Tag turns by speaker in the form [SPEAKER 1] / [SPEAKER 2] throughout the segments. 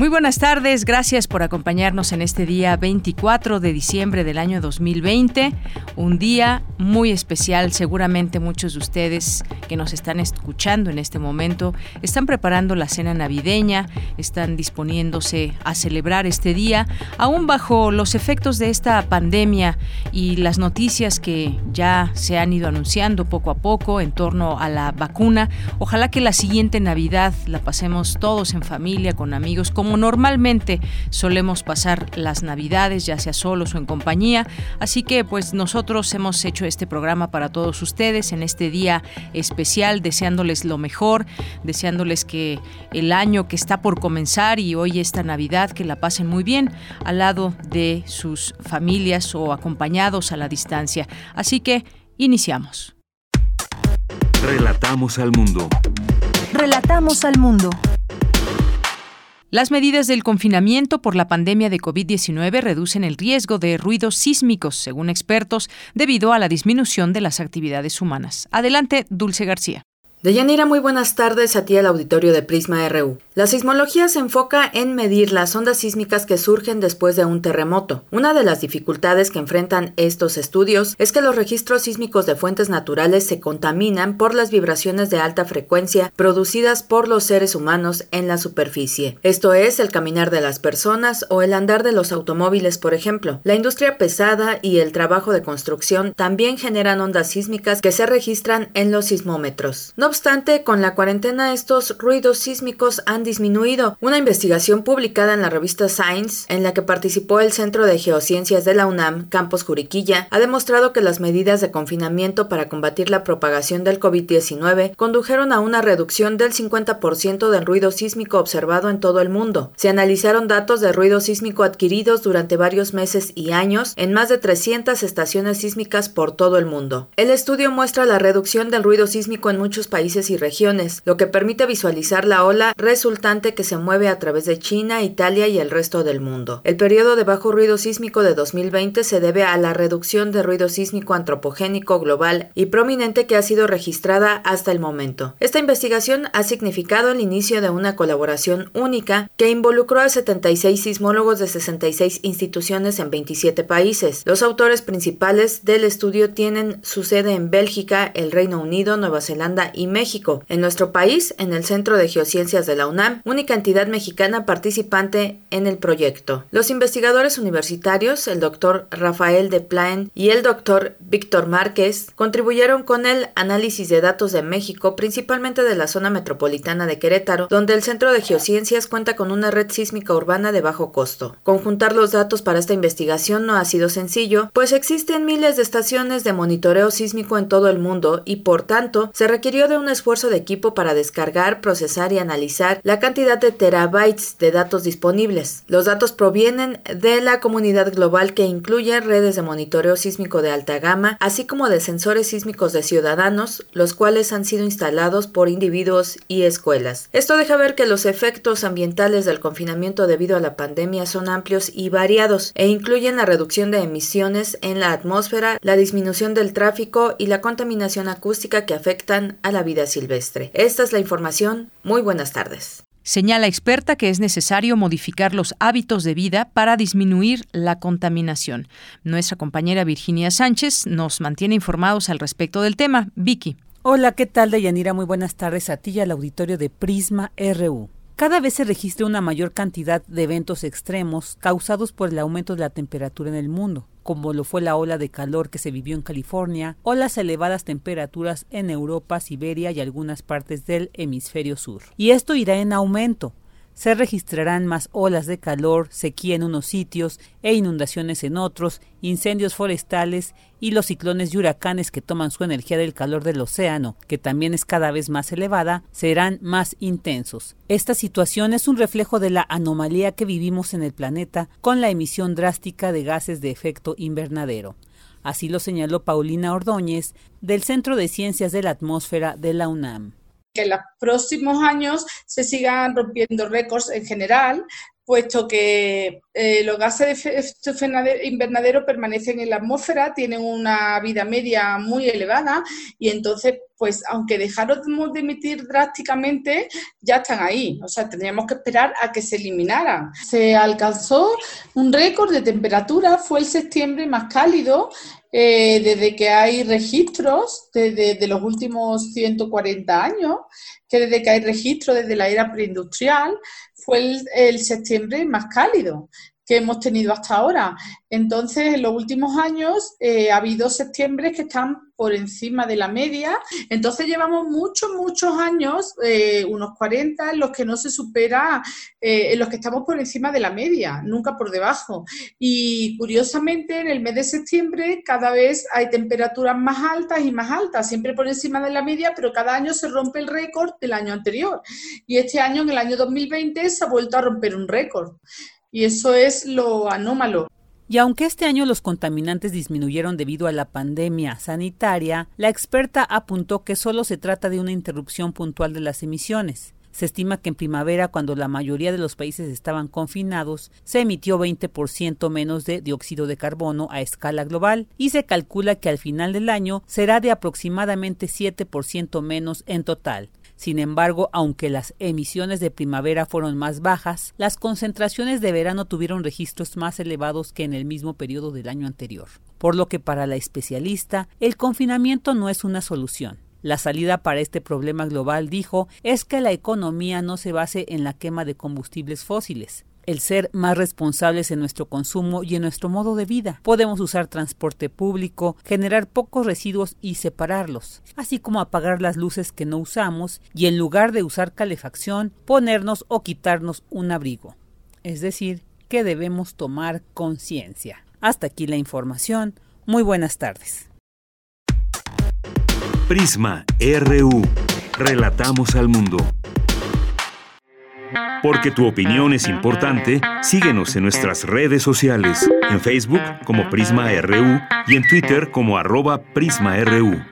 [SPEAKER 1] Muy buenas tardes, gracias por acompañarnos en este día 24 de diciembre del año 2020, un día muy especial, seguramente muchos de ustedes que nos están escuchando en este momento están preparando la cena navideña, están disponiéndose a celebrar este día, aún bajo los efectos de esta pandemia y las noticias que ya se han ido anunciando poco a poco en torno a la vacuna. Ojalá que la siguiente Navidad la pasemos todos en familia, con amigos, como normalmente solemos pasar las Navidades, ya sea solos o en compañía. Así que pues nosotros hemos hecho este programa para todos ustedes en este día especial, deseándoles lo mejor, deseándoles que el año que está por comenzar y hoy esta Navidad, que la pasen muy bien al lado de sus familias o acompañados a la distancia. Así que iniciamos.
[SPEAKER 2] Relatamos al mundo.
[SPEAKER 3] Relatamos al mundo.
[SPEAKER 1] Las medidas del confinamiento por la pandemia de COVID-19 reducen el riesgo de ruidos sísmicos, según expertos, debido a la disminución de las actividades humanas. Adelante, Dulce García.
[SPEAKER 4] Deyanira, muy buenas tardes a ti al auditorio de Prisma RU. La sismología se enfoca en medir las ondas sísmicas que surgen después de un terremoto. Una de las dificultades que enfrentan estos estudios es que los registros sísmicos de fuentes naturales se contaminan por las vibraciones de alta frecuencia producidas por los seres humanos en la superficie. Esto es el caminar de las personas o el andar de los automóviles, por ejemplo. La industria pesada y el trabajo de construcción también generan ondas sísmicas que se registran en los sismómetros. Obstante, con la cuarentena estos ruidos sísmicos han disminuido. Una investigación publicada en la revista Science, en la que participó el Centro de Geociencias de la UNAM, Campos Juriquilla, ha demostrado que las medidas de confinamiento para combatir la propagación del COVID-19 condujeron a una reducción del 50% del ruido sísmico observado en todo el mundo. Se analizaron datos de ruido sísmico adquiridos durante varios meses y años en más de 300 estaciones sísmicas por todo el mundo. El estudio muestra la reducción del ruido sísmico en muchos países países y regiones, lo que permite visualizar la ola resultante que se mueve a través de China, Italia y el resto del mundo. El periodo de bajo ruido sísmico de 2020 se debe a la reducción de ruido sísmico antropogénico global y prominente que ha sido registrada hasta el momento. Esta investigación ha significado el inicio de una colaboración única que involucró a 76 sismólogos de 66 instituciones en 27 países. Los autores principales del estudio tienen su sede en Bélgica, el Reino Unido, Nueva Zelanda y México. En nuestro país, en el Centro de Geociencias de la UNAM, única entidad mexicana participante en el proyecto. Los investigadores universitarios, el doctor Rafael de Plaen y el doctor Víctor Márquez, contribuyeron con el análisis de datos de México, principalmente de la zona metropolitana de Querétaro, donde el Centro de Geociencias cuenta con una red sísmica urbana de bajo costo. Conjuntar los datos para esta investigación no ha sido sencillo, pues existen miles de estaciones de monitoreo sísmico en todo el mundo y por tanto se requirió de un esfuerzo de equipo para descargar, procesar y analizar la cantidad de terabytes de datos disponibles. Los datos provienen de la comunidad global que incluye redes de monitoreo sísmico de alta gama, así como de sensores sísmicos de ciudadanos, los cuales han sido instalados por individuos y escuelas. Esto deja ver que los efectos ambientales del confinamiento debido a la pandemia son amplios y variados e incluyen la reducción de emisiones en la atmósfera, la disminución del tráfico y la contaminación acústica que afectan a la silvestre. Esta es la información. Muy buenas tardes.
[SPEAKER 1] Señala experta que es necesario modificar los hábitos de vida para disminuir la contaminación. Nuestra compañera Virginia Sánchez nos mantiene informados al respecto del tema. Vicky.
[SPEAKER 5] Hola, ¿qué tal, Deyanira? Muy buenas tardes a ti y al auditorio de Prisma RU. Cada vez se registra una mayor cantidad de eventos extremos causados por el aumento de la temperatura en el mundo como lo fue la ola de calor que se vivió en California o las elevadas temperaturas en Europa, Siberia y algunas partes del hemisferio sur. Y esto irá en aumento. se registrarán más olas de calor, sequía en unos sitios e inundaciones en otros, incendios forestales y los ciclones y huracanes que toman su energía del calor del océano, que también es cada vez más elevada, serán más intensos. Esta situación es un reflejo de la anomalía que vivimos en el planeta con la emisión drástica de gases de efecto invernadero. Así lo señaló Paulina Ordóñez del Centro de Ciencias de la Atmósfera de la UNAM
[SPEAKER 2] que en los próximos años se sigan rompiendo récords en general, puesto que eh, los gases de efecto invernadero permanecen en la atmósfera, tienen una vida media muy elevada y entonces, pues aunque dejáramos de emitir drásticamente, ya están ahí. O sea, tendríamos que esperar a que se eliminaran. Se alcanzó un récord de temperatura, fue el septiembre más cálido eh, desde que hay registros, desde los últimos 140 años, que desde que hay registros desde la era preindustrial, fue el, septiembre más cálido que hemos tenido hasta ahora. Entonces, en los últimos años eh, ha habido septiembre que están por encima de la media. Entonces, llevamos muchos, muchos años, eh, unos 40, en los que no se supera, eh, en los que estamos por encima de la media, nunca por debajo. Y curiosamente, en el mes de septiembre, cada vez hay temperaturas más altas y más altas, siempre por encima de la media, pero cada año se rompe el récord del año anterior. Y este año, en el año 2020, se ha vuelto a romper un récord. Y eso es lo anómalo.
[SPEAKER 5] Y aunque este año los contaminantes disminuyeron debido a la pandemia sanitaria, la experta apuntó que solo se trata de una interrupción puntual de las emisiones. Se estima que en primavera, cuando la mayoría de los países estaban confinados, se emitió 20% menos de dióxido de carbono a escala global y se calcula que al final del año será de aproximadamente 7% menos en total. Sin embargo, aunque las emisiones de primavera fueron más bajas, las concentraciones de verano tuvieron registros más elevados que en el mismo periodo del año anterior. Por lo que para la especialista, el confinamiento no es una solución. La salida para este problema global, dijo, es que la economía no se base en la quema de combustibles fósiles, el ser más responsables en nuestro consumo y en nuestro modo de vida. Podemos usar transporte público, generar pocos residuos y separarlos, así como apagar las luces que no usamos y en lugar de usar calefacción, ponernos o quitarnos un abrigo. Es decir, que debemos tomar conciencia. Hasta aquí la información. Muy buenas tardes.
[SPEAKER 6] Prisma RU. Relatamos al mundo. Porque tu opinión es importante, síguenos en nuestras redes sociales, en Facebook como Prisma RU y en Twitter como arroba PrismaRU.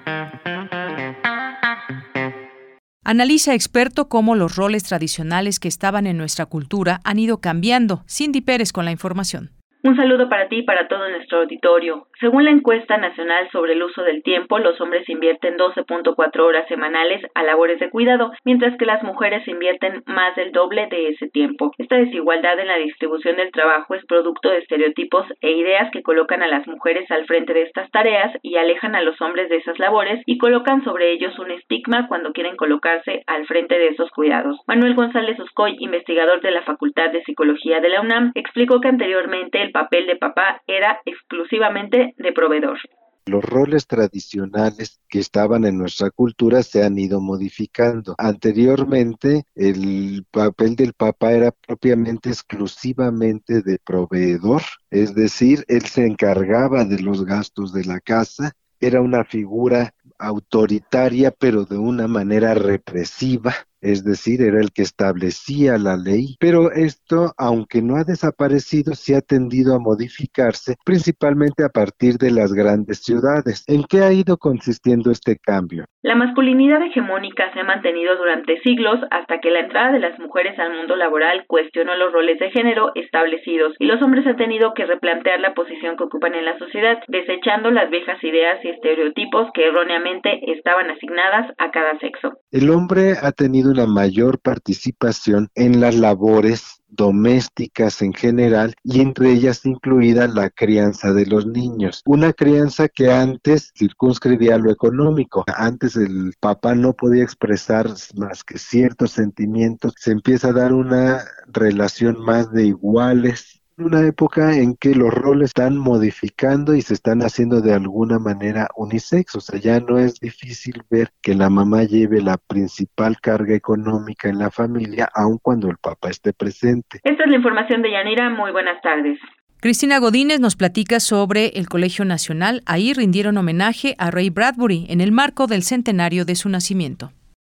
[SPEAKER 1] Analiza experto cómo los roles tradicionales que estaban en nuestra cultura han ido cambiando. Cindy Pérez con la información.
[SPEAKER 7] Un saludo para ti y para todo nuestro auditorio. Según la encuesta nacional sobre el uso del tiempo, los hombres invierten 12.4 horas semanales a labores de cuidado, mientras que las mujeres invierten más del doble de ese tiempo. Esta desigualdad en la distribución del trabajo es producto de estereotipos e ideas que colocan a las mujeres al frente de estas tareas y alejan a los hombres de esas labores y colocan sobre ellos un estigma cuando quieren colocarse al frente de esos cuidados. Manuel González Uscoy, investigador de la Facultad de Psicología de la UNAM, explicó que anteriormente el papel de papá era exclusivamente de proveedor.
[SPEAKER 8] Los roles tradicionales que estaban en nuestra cultura se han ido modificando. Anteriormente, el papel del papá era propiamente exclusivamente de proveedor, es decir, él se encargaba de los gastos de la casa, era una figura autoritaria, pero de una manera represiva, es decir, era el que establecía la ley, pero esto, aunque no ha desaparecido, sí ha tendido a modificarse, principalmente a partir de las grandes ciudades. ¿En qué ha ido consistiendo este cambio?
[SPEAKER 7] La masculinidad hegemónica se ha mantenido durante siglos hasta que la entrada de las mujeres al mundo laboral cuestionó los roles de género establecidos y los hombres han tenido que replantear la posición que ocupan en la sociedad, desechando las viejas ideas y estereotipos que erróneamente estaban asignadas a cada sexo.
[SPEAKER 8] El hombre ha tenido una mayor participación en las labores domésticas en general y entre ellas incluida la crianza de los niños. Una crianza que antes circunscribía lo económico. Antes el papá no podía expresar más que ciertos sentimientos. Se empieza a dar una relación más de iguales una época en que los roles están modificando y se están haciendo de alguna manera unisex, o sea, ya no es difícil ver que la mamá lleve la principal carga económica en la familia, aun cuando el papá esté presente.
[SPEAKER 7] Esta es la información de Yanira, muy buenas tardes.
[SPEAKER 1] Cristina Godínez nos platica sobre el Colegio Nacional. Ahí rindieron homenaje a Ray Bradbury en el marco del centenario de su nacimiento.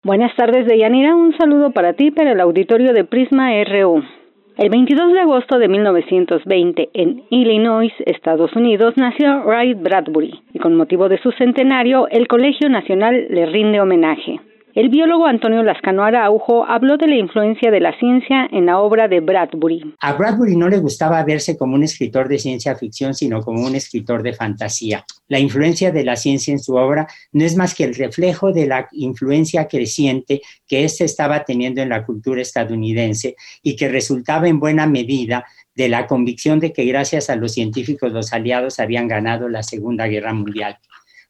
[SPEAKER 9] Buenas tardes, Deyanira. Un saludo para ti, para el auditorio de Prisma RU. El 22 de agosto de 1920, en Illinois, Estados Unidos, nació Ray Bradbury y con motivo de su centenario, el Colegio Nacional le rinde homenaje. El biólogo Antonio Lascano Araujo habló de la influencia de la ciencia en la obra de Bradbury.
[SPEAKER 10] A Bradbury no le gustaba verse como un escritor de ciencia ficción, sino como un escritor de fantasía. La influencia de la ciencia en su obra no es más que el reflejo de la influencia creciente que éste estaba teniendo en la cultura estadounidense y que resultaba en buena medida de la convicción de que gracias a los científicos los aliados habían ganado la Segunda Guerra Mundial.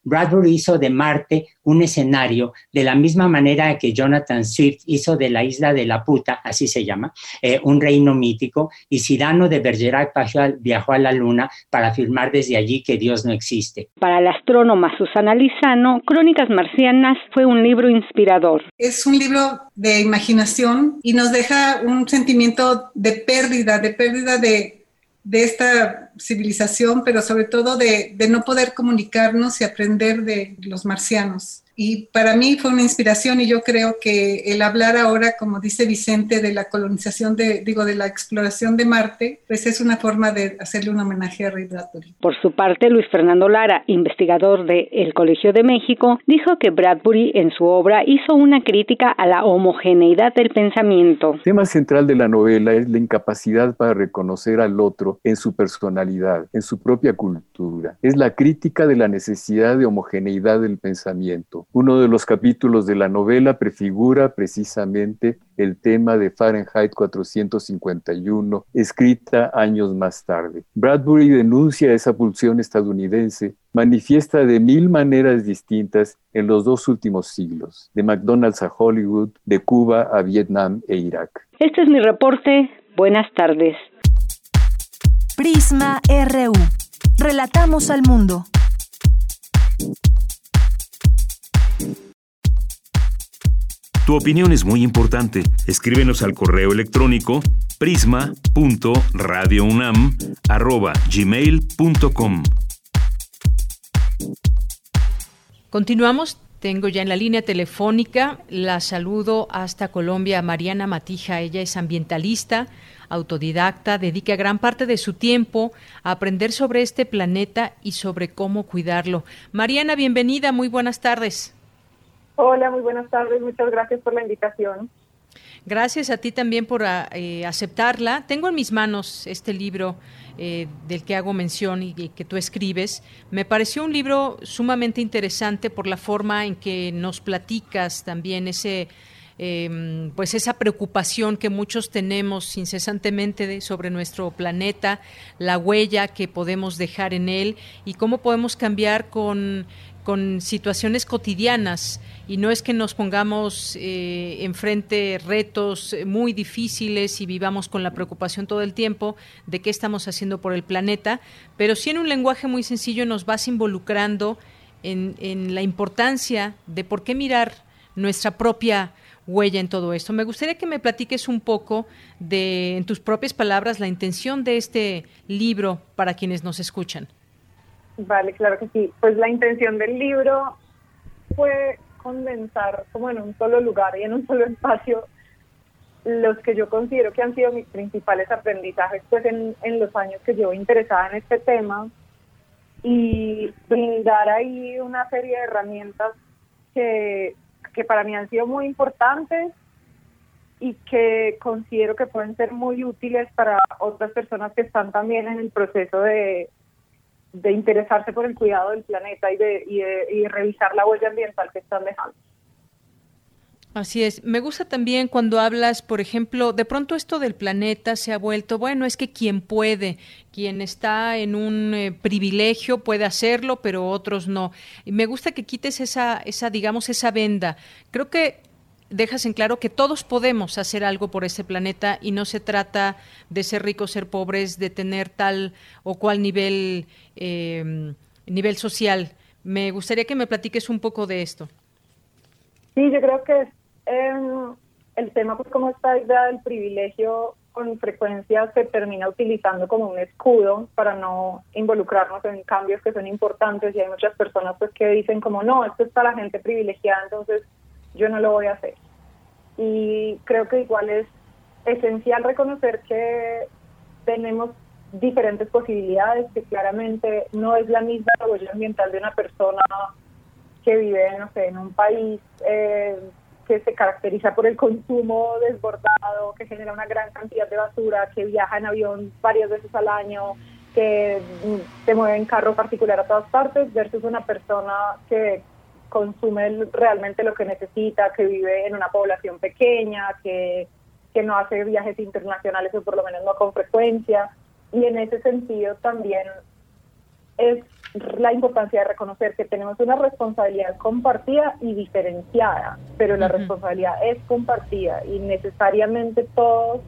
[SPEAKER 10] Bradbury hizo de Marte un escenario de la misma manera que Jonathan Swift hizo de la isla de la puta, así se llama, eh, un reino mítico, y Cyrano de Bergerac viajó a la luna para afirmar desde allí que Dios no existe.
[SPEAKER 9] Para la astrónoma Susana Lizano, Crónicas Marcianas fue un libro inspirador.
[SPEAKER 11] Es un libro de imaginación y nos deja un sentimiento de pérdida, de pérdida de de esta civilización, pero sobre todo de, de, no poder comunicarnos y aprender de los marcianos y para mí fue una inspiración y yo creo que el hablar ahora, como dice Vicente, de la colonización de, digo, de la exploración de Marte, pues es una forma de hacerle un homenaje a Ray Bradbury.
[SPEAKER 9] Por su parte, Luis Fernando Lara, investigador del Colegio de México, dijo que Bradbury en su obra hizo una crítica a la homogeneidad del pensamiento.
[SPEAKER 12] El tema central de la novela es la incapacidad para reconocer al otro en su personalidad, en su propia cultura. Es la crítica de la necesidad de homogeneidad del pensamiento uno de los capítulos de la novela prefigura precisamente el tema de Fahrenheit 451, escrita años más tarde. Bradbury denuncia esa pulsión estadounidense, manifiesta de mil maneras distintas en los dos últimos siglos, de McDonald's a Hollywood, de Cuba a Vietnam e Irak.
[SPEAKER 9] Este es mi reporte. Buenas tardes.
[SPEAKER 3] Prisma RU. Relatamos al mundo.
[SPEAKER 6] Tu opinión es muy importante. Escríbenos al correo electrónico prisma.radiounam@gmail.com.
[SPEAKER 1] Continuamos. Tengo ya en la línea telefónica, la saludo hasta Colombia, Mariana Matija. Ella es ambientalista, autodidacta, dedica gran parte de su tiempo a aprender sobre este planeta y sobre cómo cuidarlo. Mariana, bienvenida, muy buenas tardes.
[SPEAKER 13] Hola, muy buenas tardes. Muchas gracias por la invitación.
[SPEAKER 1] Gracias a ti también por ah, eh, aceptarla. Tengo en mis manos este libro eh, del que hago mención y, que tú escribes. Me pareció un libro sumamente interesante por la forma en que nos platicas también ese em, pues esa preocupación que muchos tenemos incesantemente sobre nuestro planeta, la huella que podemos dejar en él y cómo podemos cambiar con con situaciones cotidianas y no es que nos pongamos eh, enfrente retos muy difíciles y vivamos con la preocupación todo el tiempo de qué estamos haciendo por el planeta, pero sí en un lenguaje muy sencillo nos vas involucrando en, en la importancia de por qué mirar nuestra propia huella en todo esto. Me gustaría que me platiques un poco de, en tus propias palabras, la intención de este libro para quienes nos escuchan.
[SPEAKER 13] Vale, claro que sí. Pues la intención del libro fue condensar como en un solo lugar y en un solo espacio los que yo considero que han sido mis principales aprendizajes pues en, en los años que llevo interesada en este tema y brindar ahí una serie de herramientas que, que para mí han sido muy importantes y que considero que pueden ser muy útiles para otras personas que están también en el proceso de, de interesarse por el cuidado del planeta y de, y revisar la huella ambiental que están dejando.
[SPEAKER 1] Así es. Me gusta también cuando hablas, por ejemplo, de pronto esto del planeta se ha vuelto, bueno, es que quien puede, quien está en un eh, privilegio puede hacerlo, pero otros no. Y me gusta que quites esa, esa, digamos, esa venda. Creo que dejas en claro que todos podemos hacer algo por este planeta y no se trata de ser ricos, ser pobres, de tener tal o cual nivel, eh, nivel social. Me gustaría que me platiques un poco de esto.
[SPEAKER 13] Sí, yo creo que em, el tema, pues como esta idea del privilegio con frecuencia se termina utilizando como un escudo para no involucrarnos en cambios que son importantes y hay muchas personas pues que dicen como no, esto es para la gente privilegiada, entonces yo no lo voy a hacer. Y creo que igual es esencial reconocer que tenemos diferentes posibilidades, que claramente no es la misma huella ambiental de una persona que vive, no sé, en un país eh, que se caracteriza por el consumo desbordado, que genera una gran cantidad de basura, que viaja en avión varias veces al año, que se mueve en carro particular a todas partes, versus una persona que consume realmente lo que necesita, que vive en una población pequeña, que, que no hace viajes internacionales o por lo menos no con frecuencia. Y en ese sentido también es la importancia de reconocer que tenemos una responsabilidad compartida y diferenciada, pero la responsabilidad es compartida y necesariamente todos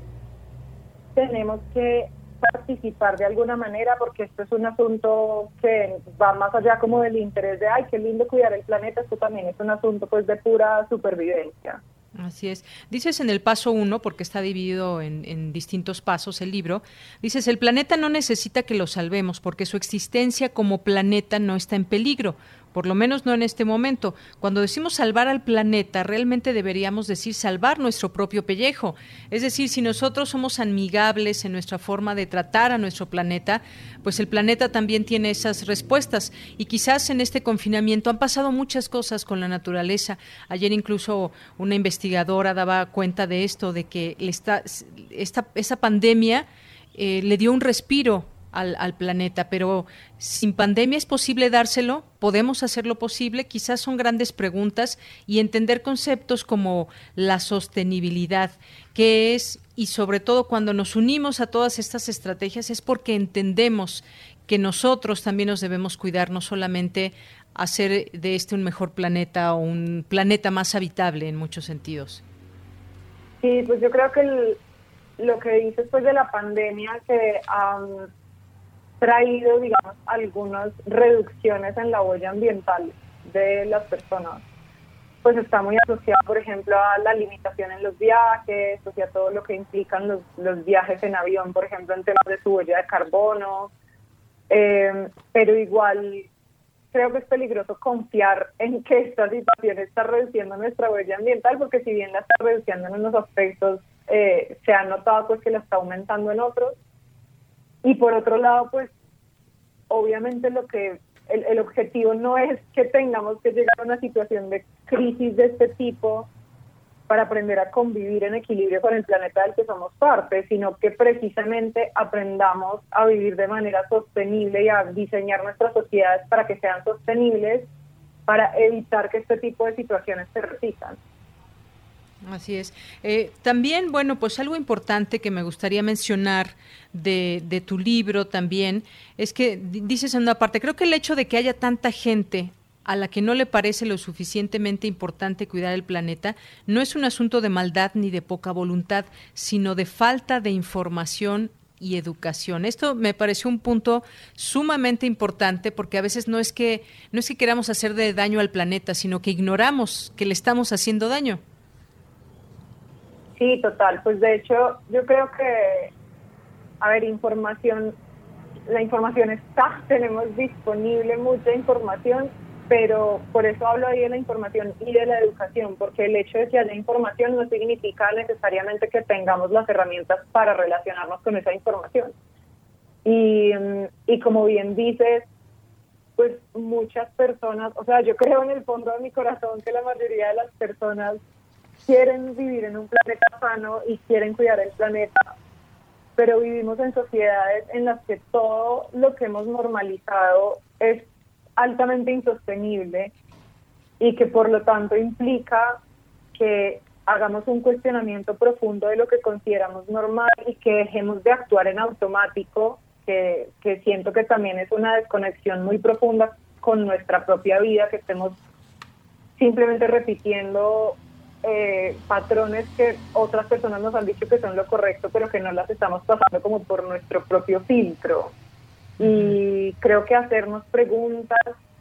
[SPEAKER 13] tenemos que participar de alguna manera porque esto es un asunto que va más allá como del interés de, ay, qué lindo cuidar el planeta, esto también es un asunto pues de pura supervivencia.
[SPEAKER 1] Así es. Dices en el paso uno, porque está dividido en, en, distintos pasos el libro, dices, el planeta no necesita que lo salvemos porque su existencia como planeta no está en peligro por lo menos no en este momento. Cuando decimos salvar al planeta, realmente deberíamos decir salvar nuestro propio pellejo. Es decir, si nosotros somos amigables en nuestra forma de tratar a nuestro planeta, pues el planeta también tiene esas respuestas. Y quizás en este confinamiento han pasado muchas cosas con la naturaleza. Ayer incluso una investigadora daba cuenta de esto, de que esta, esta, esa pandemia eh, le dio un respiro al, planeta, pero sin pandemia es posible dárselo, podemos hacerlo posible, quizás son grandes preguntas y entender conceptos como la sostenibilidad, que es, y sobre todo cuando nos unimos a todas estas estrategias, es porque entendemos que nosotros también nos debemos cuidar, no solamente hacer de este un mejor planeta o un planeta más habitable en muchos sentidos.
[SPEAKER 13] Sí, pues yo creo que lo que dices después de la pandemia, que traído, digamos, algunas reducciones en la huella ambiental de las personas. Pues está muy asociado, por ejemplo, a la limitación en los viajes, o sea, todo lo que implican los, los viajes en avión, por ejemplo, en temas de su huella de carbono. Eh, pero igual creo que es peligroso confiar en que esta situación está reduciendo nuestra huella ambiental, porque si bien la está reduciendo en unos aspectos, eh, se ha notado pues que la está aumentando en otros. Y por otro lado, pues obviamente lo que el, el, objetivo no es que tengamos que llegar a una situación de crisis de este tipo para aprender a convivir en equilibrio con el planeta del que somos parte, sino que precisamente aprendamos a vivir de manera sostenible y a diseñar nuestras sociedades para que sean sostenibles, para evitar que este tipo de situaciones se repitan.
[SPEAKER 1] Así es. Eh, también, bueno, pues algo importante que me gustaría mencionar de, de, tu libro también es que dices en una parte, creo que el hecho de que haya tanta gente a la que no le parece lo suficientemente importante cuidar el planeta no es un asunto de maldad ni de poca voluntad, sino de falta de información y educación. Esto me pareció un punto sumamente importante porque a veces no es que no es que queramos hacer de daño al planeta, sino que ignoramos que le estamos haciendo daño.
[SPEAKER 13] Sí, total. Pues de hecho, yo creo que, a ver, información, la información está, tenemos disponible mucha información, pero por eso hablo ahí de la información y de la educación, porque el hecho de que haya información no significa necesariamente que tengamos las herramientas para relacionarnos con esa información. Y, y como bien dices, pues muchas personas, o sea, yo creo en el fondo de mi corazón que la mayoría de las personas quieren vivir en un planeta sano y quieren cuidar el planeta, pero vivimos en sociedades en las que todo lo que hemos normalizado es altamente insostenible y que por lo tanto implica que hagamos un cuestionamiento profundo de lo que consideramos normal y que dejemos de actuar en automático, que, que siento que también es una desconexión muy profunda con nuestra propia vida, que estemos simplemente repitiendo eh, patrones que otras personas nos han dicho que son lo correcto, pero que no las estamos pasando como por nuestro propio filtro. Y creo que hacernos preguntas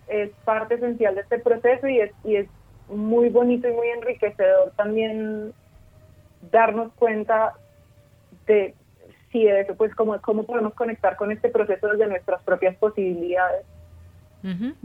[SPEAKER 13] es parte esencial de este proceso y es, y es muy bonito y muy enriquecedor también darnos cuenta de si eso, pues cómo, cómo podemos conectar con este proceso desde nuestras propias posibilidades.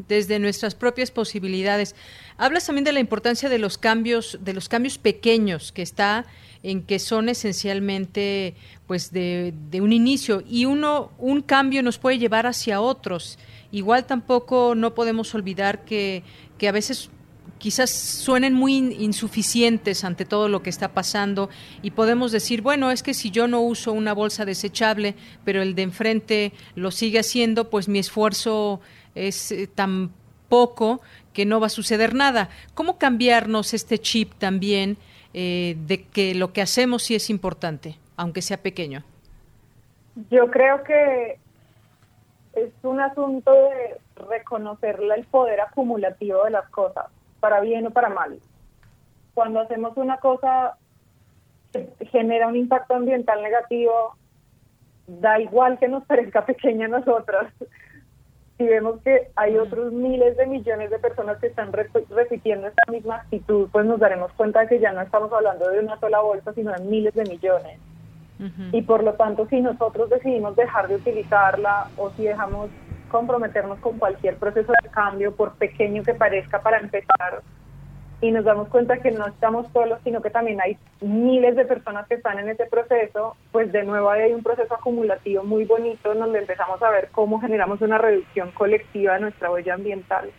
[SPEAKER 1] Desde nuestras propias posibilidades. Hablas también de la importancia de los cambios, de los cambios pequeños que está en que son esencialmente pues de, de, un inicio y uno un cambio nos puede llevar hacia otros igual tampoco no podemos olvidar que, que a veces quizás suenen muy insuficientes ante todo lo que está pasando y podemos decir, bueno, es que si yo no uso una bolsa desechable, pero el de enfrente lo sigue haciendo, pues mi esfuerzo es eh, tan poco que no va a suceder nada. ¿Cómo cambiarnos este chip también eh, de que lo que hacemos sí es importante, aunque sea pequeño?
[SPEAKER 13] Yo creo que es un asunto de reconocer el poder acumulativo de las cosas, para bien o para mal. Cuando hacemos una cosa que genera un impacto ambiental negativo, da igual que nos parezca pequeña a nosotras. Si vemos que hay otros miles de millones de personas que están repitiendo esta misma actitud, pues nos daremos cuenta de que ya no estamos hablando de una sola bolsa, sino de miles de millones. Y por lo tanto, si nosotros decidimos dejar de utilizarla o si dejamos comprometernos con cualquier proceso de cambio, por pequeño que parezca para empezar, y nos damos cuenta que no estamos solos, sino que también hay miles de personas que están en ese proceso, pues de nuevo hay un proceso acumulativo muy bonito en donde empezamos a ver cómo generamos una reducción colectiva de nuestra huella ambiental.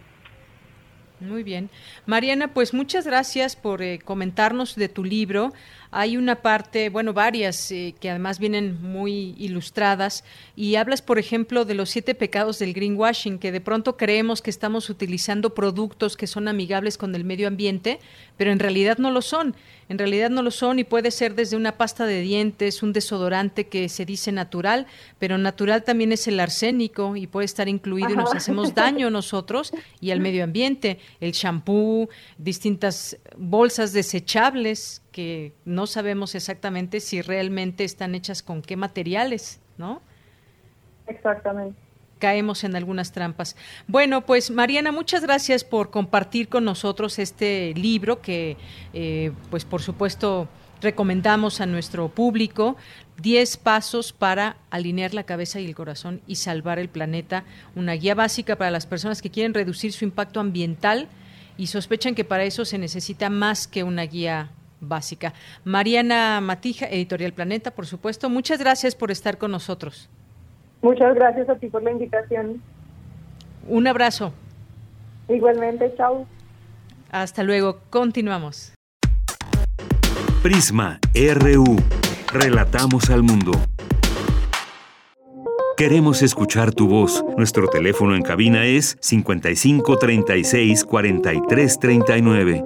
[SPEAKER 1] Muy bien. Mariana, pues muchas gracias por eh, comentarnos de tu libro. Hay una parte, bueno, varias eh, que además vienen muy ilustradas y hablas, por ejemplo, de los siete pecados del greenwashing, que de pronto creemos que estamos utilizando productos que son amigables con el medio ambiente, pero en realidad no lo son. En realidad no lo son y puede ser desde una pasta de dientes, un desodorante que se dice natural, pero natural también es el arsénico y puede estar incluido y nos hacemos daño nosotros y al medio ambiente. El champú, distintas bolsas desechables que no sabemos exactamente si realmente están hechas con qué materiales, ¿no?
[SPEAKER 13] Exactamente
[SPEAKER 1] caemos en algunas trampas. Bueno, pues Mariana, muchas gracias por compartir con nosotros este libro que, eh, pues por supuesto, recomendamos a nuestro público. 10 pasos para alinear la cabeza y el corazón y salvar el planeta. Una guía básica para las personas que quieren reducir su impacto ambiental y sospechan que para eso se necesita más que una guía básica. Mariana Matija, Editorial Planeta, por supuesto. Muchas gracias por estar con nosotros.
[SPEAKER 13] Muchas gracias a ti por la invitación.
[SPEAKER 1] Un abrazo.
[SPEAKER 13] Igualmente, chao.
[SPEAKER 1] Hasta luego, continuamos.
[SPEAKER 6] Prisma RU. Relatamos al mundo. Queremos escuchar tu voz. Nuestro teléfono en cabina es 55 36 43 39.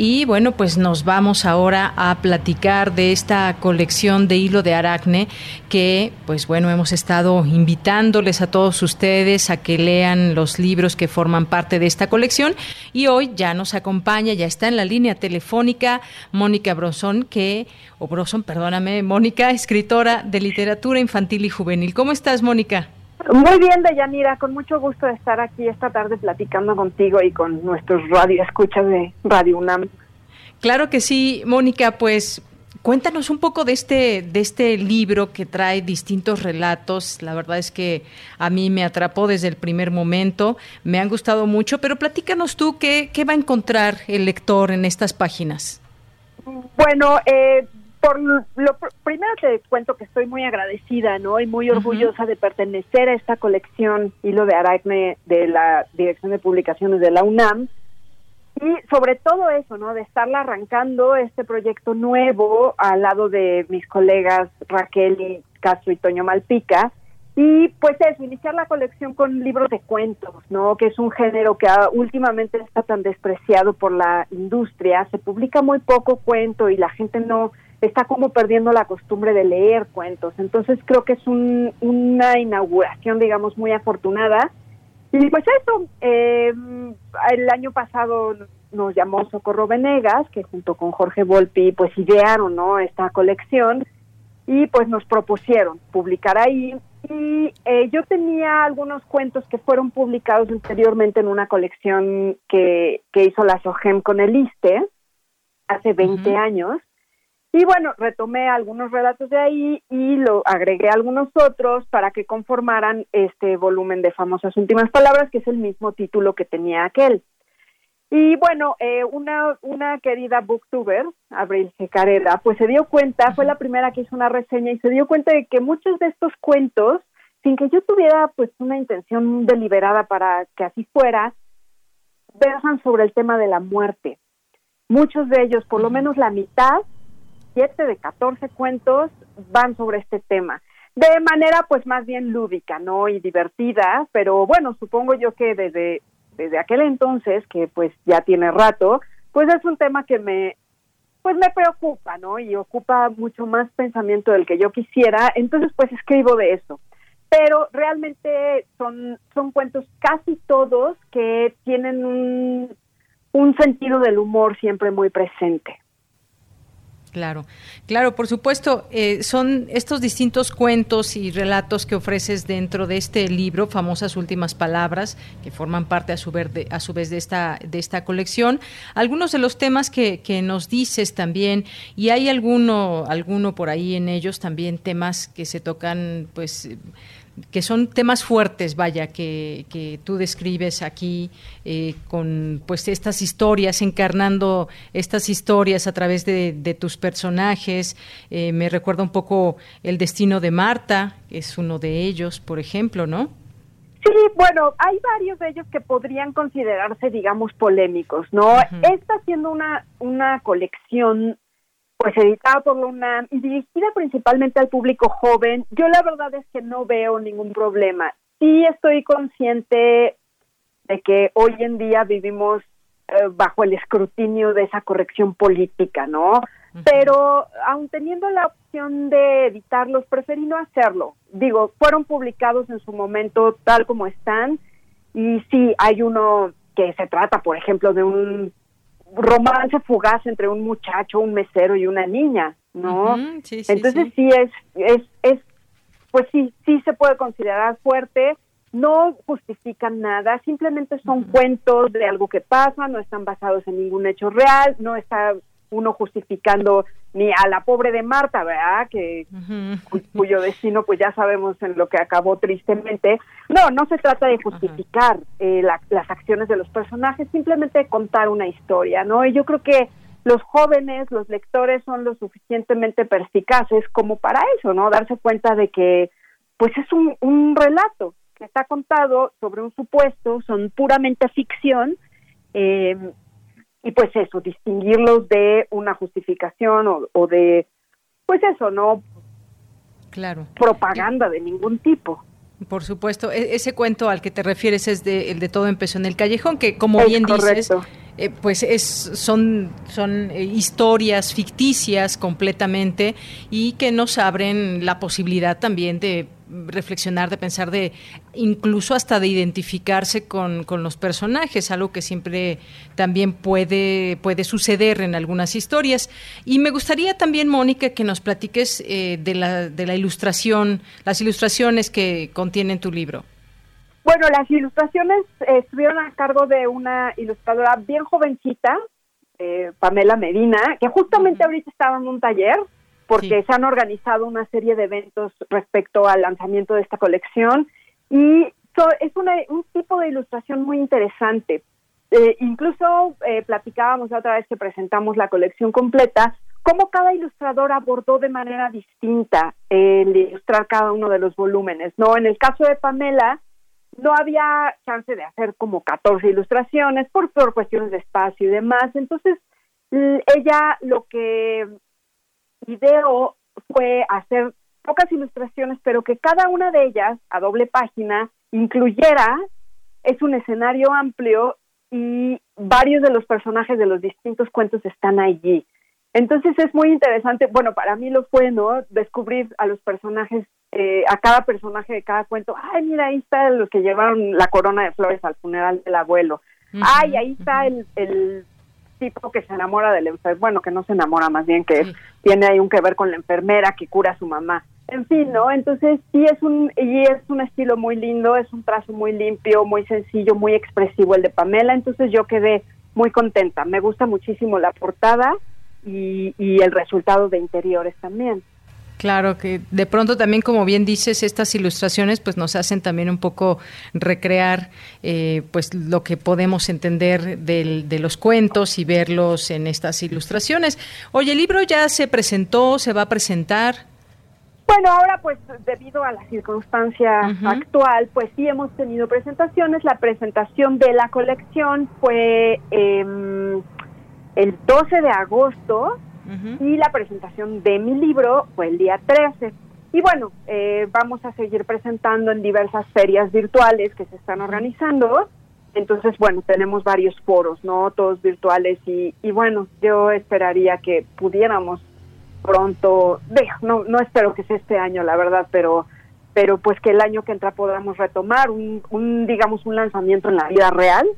[SPEAKER 1] Y bueno, pues nos vamos ahora a platicar de esta colección de hilo de aracne que, pues bueno, hemos estado invitándoles a todos ustedes a que lean los libros que forman parte de esta colección. Y hoy ya nos acompaña, ya está en la línea telefónica Mónica Brosón, que, o Brosón, perdóname, Mónica, escritora de literatura infantil y juvenil. ¿Cómo estás, Mónica?
[SPEAKER 14] Muy bien, Deyanira, con mucho gusto de estar aquí esta tarde platicando contigo y con nuestros radioescuchas de Radio UNAM.
[SPEAKER 1] Claro que sí, Mónica, pues cuéntanos un poco de este, de este libro que trae distintos relatos. La verdad es que a mí me atrapó desde el primer momento, me han gustado mucho, pero platícanos tú qué, qué va a encontrar el lector en estas páginas.
[SPEAKER 14] Bueno, eh, por lo primero te cuento que estoy muy agradecida, ¿no? Y muy orgullosa de pertenecer a esta colección Hilo de Aracne de la Dirección de Publicaciones de la UNAM. Y sobre todo eso, ¿no? De estarla arrancando este proyecto nuevo al lado de mis colegas Raquel y Castro y Toño Malpica. Y pues eso, iniciar la colección con libros de cuentos, ¿no? Que es un género que últimamente está tan despreciado por la industria. Se publica muy poco cuento y la gente no está como perdiendo la costumbre de leer cuentos. Entonces creo que es una inauguración, digamos, muy afortunada. Y pues eso, eh, el año pasado nos llamó Socorro Venegas, que junto con Jorge Volpi pues idearon ¿no? esta colección y pues nos propusieron publicar ahí. Y eh, yo tenía algunos cuentos que fueron publicados anteriormente en una colección que, que hizo la SOGEM con el ISTE hace 20 años. Y bueno, retomé algunos relatos de ahí y lo agregué algunos otros para que conformaran este volumen de famosas últimas palabras, que es el mismo título que tenía aquel. Y bueno, eh, una, una querida booktuber, Abril Jecareda, pues se dio cuenta, fue la primera que hizo una reseña y se dio cuenta de que muchos de estos cuentos, sin que yo tuviera pues una intención deliberada para que así fuera, versan sobre el tema de la muerte. Muchos de ellos, por lo menos la mitad, siete de 14 cuentos, van sobre este tema de manera pues más bien lúdica, ¿no? Y divertida, pero bueno, supongo yo que desde desde aquel entonces, que pues ya tiene rato, pues es un tema que me, pues me preocupa, ¿no? Y ocupa mucho más pensamiento del que yo quisiera, entonces pues escribo de eso. Pero realmente son, son cuentos casi todos que tienen un, un sentido del humor siempre muy presente.
[SPEAKER 1] Claro, claro, por supuesto, eh, son estos distintos cuentos y relatos que ofreces dentro de este libro, famosas últimas palabras, que forman parte a su, a su vez de esta, de esta colección. Algunos de los temas que, que nos dices también, y hay alguno, alguno por ahí en ellos también temas que se tocan, pues que son temas fuertes, vaya, que, que tú describes aquí eh, con pues estas historias, encarnando estas historias a través de, tus personajes. Eh, me recuerda un poco el destino de Marta, es uno de ellos, por ejemplo, ¿no?
[SPEAKER 14] Sí, bueno, hay varios de ellos que podrían considerarse, digamos, polémicos, ¿no? Está siendo una, una colección pues editada por la UNAM y dirigida principalmente al público joven, yo la verdad es que no veo ningún problema. Sí estoy consciente de que hoy en día vivimos eh, bajo el escrutinio de esa corrección política, ¿no? Pero aun teniendo la opción de editarlos, preferí no hacerlo. Digo, fueron publicados en su momento tal como están y sí, hay uno que se trata, por ejemplo, de un romance fugaz entre un muchacho, un mesero y una niña, ¿no? Entonces sí. es, es, es, pues sí, sí se puede considerar fuerte, no justifican nada, simplemente son cuentos de algo que pasa, no están basados en ningún hecho real, no está uno justificando ni a la pobre de Marta, ¿verdad? Que cuyo destino pues ya sabemos en lo que acabó tristemente. No, no se trata de justificar eh, las acciones de los personajes, simplemente contar una historia, ¿no? Y yo creo que los jóvenes, los lectores son lo suficientemente perspicaces como para eso, ¿no? Darse cuenta de que pues es un, un relato que está contado sobre un supuesto, son puramente ficción, eh, y pues eso, distinguirlos de una justificación o, de, pues eso, no
[SPEAKER 1] claro.
[SPEAKER 14] propaganda de ningún tipo.
[SPEAKER 1] Por supuesto, e-, ese cuento al que te refieres es de, el de todo empezó en el callejón, que como bien dices, eh, pues es, son, son eh, historias ficticias completamente y que nos abren la posibilidad también de reflexionar, de pensar, de incluso hasta de identificarse con, los personajes, algo que siempre también puede, puede suceder en algunas historias. Y me gustaría también, Mónica, que nos platiques eh, de, la, de la ilustración, las ilustraciones que contienen tu libro.
[SPEAKER 14] Bueno, las ilustraciones eh, estuvieron a cargo de una ilustradora bien jovencita, eh, Pamela Medina, que justamente ahorita estaba en un taller porque se han organizado una serie de eventos respecto al lanzamiento de esta colección y es un tipo de ilustración muy interesante. Eh, incluso eh, platicábamos la otra vez que presentamos la colección completa, cómo cada ilustrador abordó de manera distinta el ilustrar cada uno de los volúmenes. No, en el caso de Pamela no había chance de hacer como 14 ilustraciones por, por cuestiones de espacio y demás. Entonces ella lo que ideó fue hacer pocas ilustraciones, pero que cada una de ellas, a doble página, incluyera, es un escenario amplio y varios de los personajes de los distintos cuentos están allí. Entonces es muy interesante, bueno, para mí lo fue, ¿no? Descubrir a los personajes, eh, a cada personaje de cada cuento. Ay, mira, ahí está los que llevaron la corona de flores al funeral del abuelo. Ay, ahí está el, el tipo que se enamora del enfermero, bueno, que no se enamora más bien, que tiene ahí un que ver con la enfermera que cura a su mamá. En fin, ¿no? Entonces sí es un, y es un estilo muy lindo, es un trazo muy limpio, muy sencillo, muy expresivo el de Pamela, entonces yo quedé muy contenta. Me gusta muchísimo la portada y, y el resultado de interiores también.
[SPEAKER 1] Claro que de pronto también, como bien dices, estas ilustraciones pues nos hacen también un poco recrear eh, pues lo que podemos entender de los cuentos y verlos en estas ilustraciones. Oye, el libro ya se presentó, se va a presentar.
[SPEAKER 14] Bueno, ahora pues debido a la circunstancia actual, pues sí hemos tenido presentaciones. La presentación de la colección fue em, el 12 de agosto y la presentación de mi libro fue el día 13. Y bueno, eh, vamos a seguir presentando en diversas ferias virtuales que se están organizando. Entonces, bueno, tenemos varios foros, ¿no? Todos virtuales y, y bueno, yo esperaría que pudiéramos pronto, no, no espero que sea este año, la verdad, pero pero pues que el año que entra podamos retomar un, un digamos, un lanzamiento en la vida real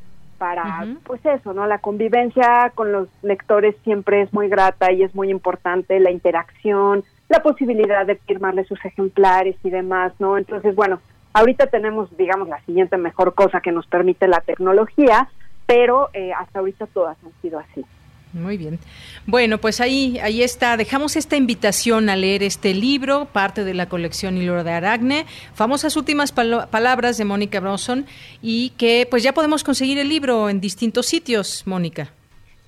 [SPEAKER 14] para, pues eso, ¿no? La convivencia con los lectores siempre es muy grata y es muy importante, la interacción, la posibilidad de firmarle sus ejemplares y demás, ¿no? Entonces, bueno, ahorita tenemos, digamos, la siguiente mejor cosa que nos permite la tecnología, pero eh, hasta ahorita todas han sido así.
[SPEAKER 1] Muy bien. Bueno, pues ahí, ahí está. Dejamos esta invitación a leer este libro, parte de la colección Hilo de Aragne, famosas últimas palabras de Mónica Bronson, y que pues ya podemos conseguir el libro en distintos sitios, Mónica.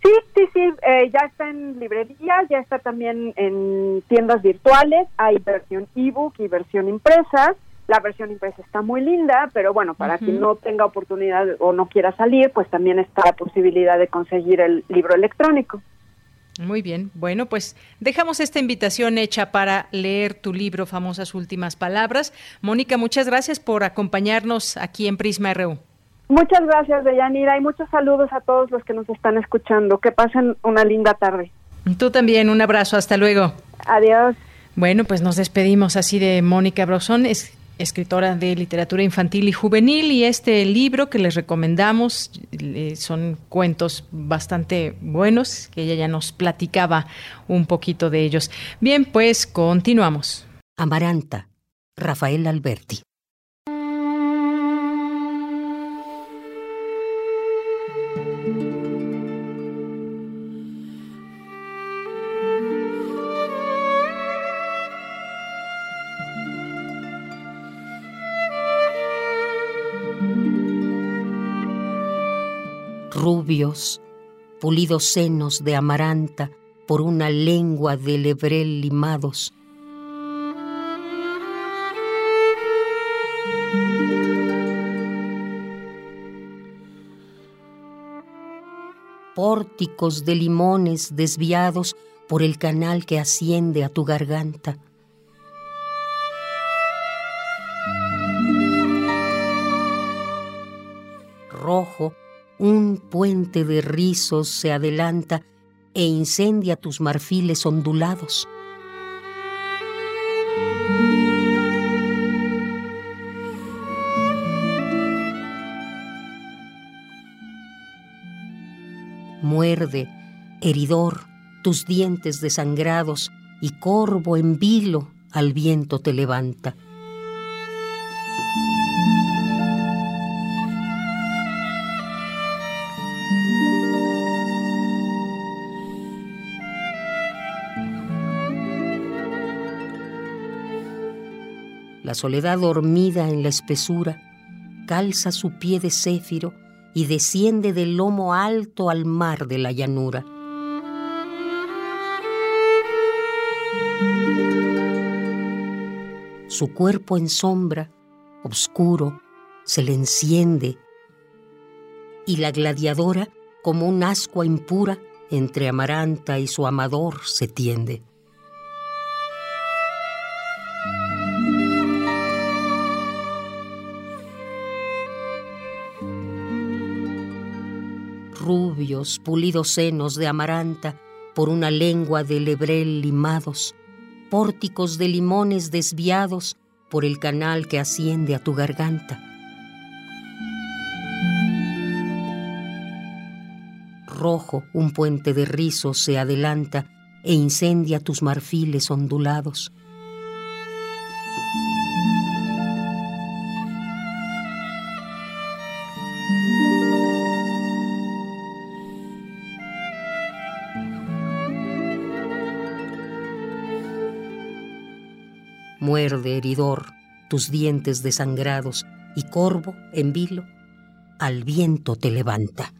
[SPEAKER 14] Sí, sí, sí, eh, ya está en librerías, ya está también en tiendas virtuales, hay versión ebook y versión impresa. La versión impresa está muy linda, pero bueno, para quien no tenga oportunidad o no quiera salir, pues también está la posibilidad de conseguir el libro electrónico.
[SPEAKER 1] Muy bien, bueno, pues dejamos esta invitación hecha para leer tu libro, Famosas Últimas Palabras. Mónica, muchas gracias por acompañarnos aquí en Prisma RU.
[SPEAKER 14] Muchas gracias, Deyanira, y muchos saludos a todos los que nos están escuchando. Que pasen una linda tarde.
[SPEAKER 1] Tú también, un abrazo, hasta luego.
[SPEAKER 14] Adiós.
[SPEAKER 1] Bueno, pues nos despedimos así de Mónica Brosón. Es escritora de literatura infantil y juvenil y este libro que les recomendamos eh, son cuentos bastante buenos que ella ya nos platicaba un poquito de ellos. Bien, pues continuamos.
[SPEAKER 15] Amaranta, Rafael Alberti. Rubios, pulidos senos de amaranta por una lengua de lebrel limados. Pórticos de limones desviados por el canal que asciende a tu garganta. Rojo, un puente de rizos se adelanta e incendia tus marfiles ondulados. Muerde, heridor, tus dientes desangrados y corvo en vilo al viento te levanta. La soledad dormida en la espesura calza su pie de céfiro y desciende del lomo alto al mar de la llanura. Su cuerpo en sombra, oscuro, se le enciende y la gladiadora, como un ascua impura, entre Amaranta y su amador se tiende. Rubios, pulidos senos de amaranta, por una lengua de lebrel limados, pórticos de limones desviados por el canal que asciende a tu garganta. rojo, un puente de rizos se adelanta e incendia tus marfiles ondulados. Muerde, heridor, tus dientes desangrados, y corvo, en vilo, al viento te levanta.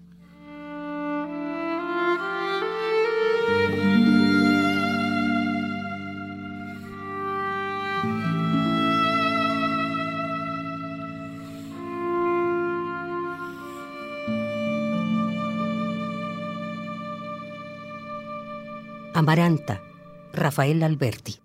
[SPEAKER 15] Amaranta, Rafael Alberti.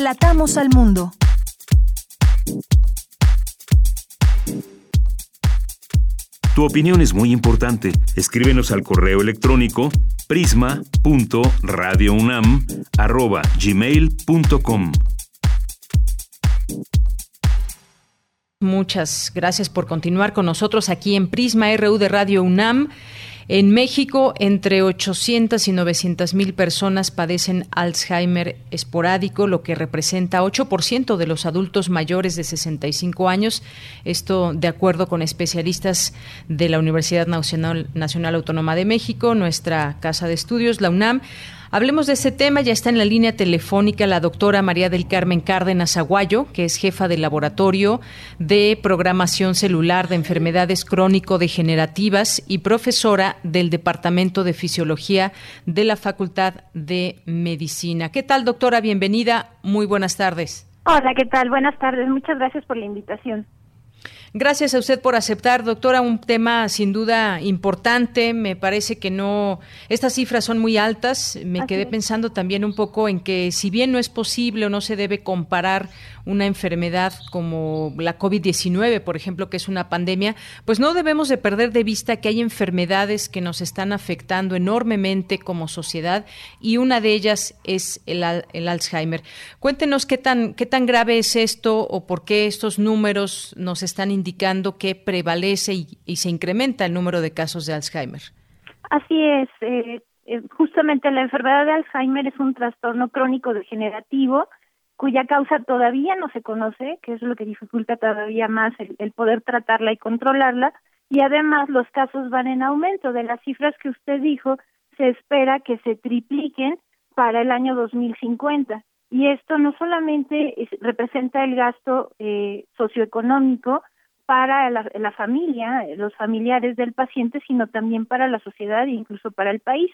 [SPEAKER 3] Relatamos al mundo.
[SPEAKER 6] Tu opinión es muy importante. Escríbenos al correo electrónico prisma.radiounam@gmail.com.
[SPEAKER 1] Muchas gracias por continuar con nosotros aquí en Prisma RU de Radio UNAM. En México, entre 800 y 900 mil personas padecen Alzheimer esporádico, lo que representa 8% de los adultos mayores de 65 años. Esto de acuerdo con especialistas de la Universidad Nacional, Nacional Autónoma de México, nuestra casa de estudios, la UNAM. Hablemos de este tema. Ya está en la línea telefónica la doctora María del Carmen Cárdenas Aguayo, que es jefa del Laboratorio de Programación Celular de Enfermedades Crónico-Degenerativas y profesora del Departamento de Fisiología de la Facultad de Medicina. ¿Qué tal, doctora? Bienvenida. Muy buenas tardes.
[SPEAKER 16] Hola, ¿qué tal? Buenas tardes. Muchas gracias por la invitación.
[SPEAKER 1] Gracias a usted por aceptar, doctora, un tema sin duda importante. Me parece que no, estas cifras son muy altas. Me quedé pensando también un poco en que si bien no es posible o no se debe comparar una enfermedad como la COVID-19, por ejemplo, que es una pandemia, pues no debemos de perder de vista que hay enfermedades que nos están afectando enormemente como sociedad y una de ellas es el, el Alzheimer. Cuéntenos qué tan, qué tan grave es esto o por qué estos números nos están indicando que prevalece y, se incrementa el número de casos de Alzheimer.
[SPEAKER 16] Así es. Eh, eh, justamente la enfermedad de Alzheimer es un trastorno crónico degenerativo cuya causa todavía no se conoce, que es lo que dificulta todavía más el, poder tratarla y controlarla, y además los casos van en aumento. De las cifras que usted dijo, se espera que se tripliquen para el año 2050. Y esto no solamente representa el gasto eh, socioeconómico para la, familia, los familiares del paciente, sino también para la sociedad e incluso para el país.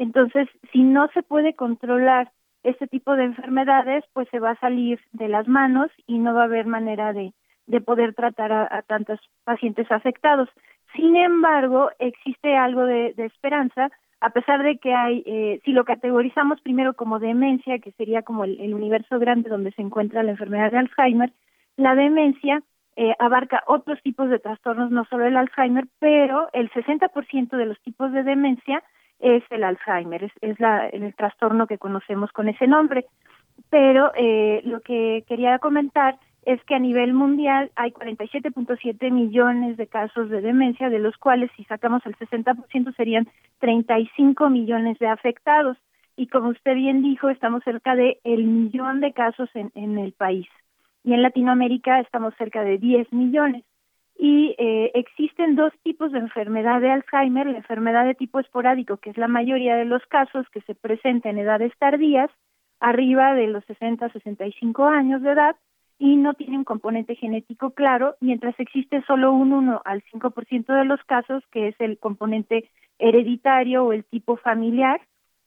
[SPEAKER 16] Entonces, si no se puede controlar este tipo de enfermedades pues se va a salir de las manos y no va a haber manera de, de poder tratar a, tantos pacientes afectados. Sin embargo, existe algo de, esperanza, a pesar de que hay, eh, si lo categorizamos primero como demencia, que sería como el, universo grande donde se encuentra la enfermedad de Alzheimer, la demencia eh, abarca otros tipos de trastornos, no solo el Alzheimer, pero el 60% de los tipos de demencia es el Alzheimer, es, es la, el trastorno que conocemos con ese nombre. Pero eh, lo que quería comentar es que a nivel mundial hay 47.7 millones de casos de demencia, de los cuales si sacamos el 60% serían 35 millones de afectados. Y como usted bien dijo, estamos cerca de el millón de casos en, en el país. Y en Latinoamérica estamos cerca de 10 millones. Y eh, existen dos tipos de enfermedad de Alzheimer, la enfermedad de tipo esporádico, que es la mayoría de los casos que se presenta en edades tardías, arriba de los 60 65 años de edad, y no tiene un componente genético claro, mientras existe solo un 1 al 5% de los casos, que es el componente hereditario o el tipo familiar,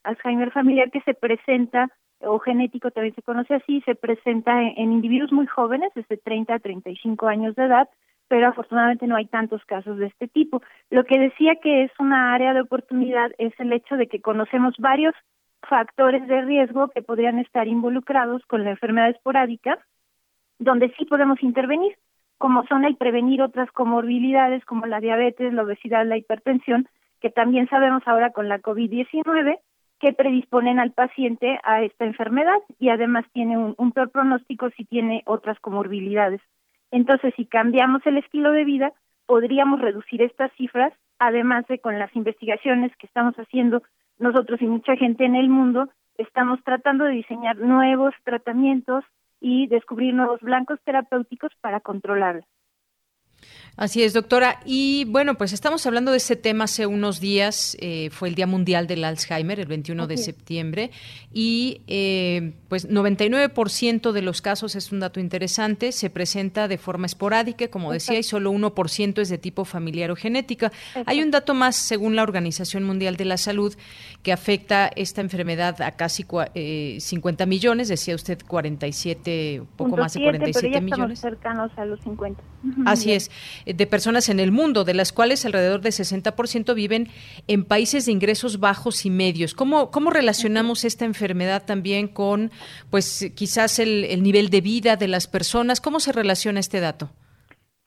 [SPEAKER 16] Alzheimer familiar, que se presenta, o genético también se conoce así, se presenta en, en individuos muy jóvenes, desde 30 a 35 años de edad, pero afortunadamente no hay tantos casos de este tipo. Lo que decía que es una área de oportunidad es el hecho de que conocemos varios factores de riesgo que podrían estar involucrados con la enfermedad esporádica, donde sí podemos intervenir. como son el prevenir otras comorbilidades como la diabetes, la obesidad, la hipertensión, que también sabemos ahora con la COVID-19 que predisponen al paciente a esta enfermedad y además tiene un, peor pronóstico si tiene otras comorbilidades. Entonces, si cambiamos el estilo de vida, podríamos reducir estas cifras, además de con las investigaciones que estamos haciendo nosotros y mucha gente en el mundo, estamos tratando de diseñar nuevos tratamientos y descubrir nuevos blancos terapéuticos para controlarla.
[SPEAKER 1] Así es, doctora. Y bueno, pues estamos hablando de este tema hace unos días. Eh, fue el Día Mundial del Alzheimer, el 21 de septiembre. Y eh, pues 99% de los casos, es un dato interesante, se presenta de forma esporádica, como decía, y solo 1% es de tipo familiar o genética. Hay un dato más, según la Organización Mundial de la Salud, que afecta esta enfermedad a casi 50 eh, millones, decía usted 47, poco más de 47
[SPEAKER 16] pero ya
[SPEAKER 1] millones.
[SPEAKER 16] Estamos cercanos a los 50.
[SPEAKER 1] Así es de personas en el mundo, de las cuales alrededor de 60% viven en países de ingresos bajos y medios. ¿Cómo, cómo relacionamos esta enfermedad también con, pues, quizás el, el nivel de vida de las personas? ¿Cómo se relaciona este dato?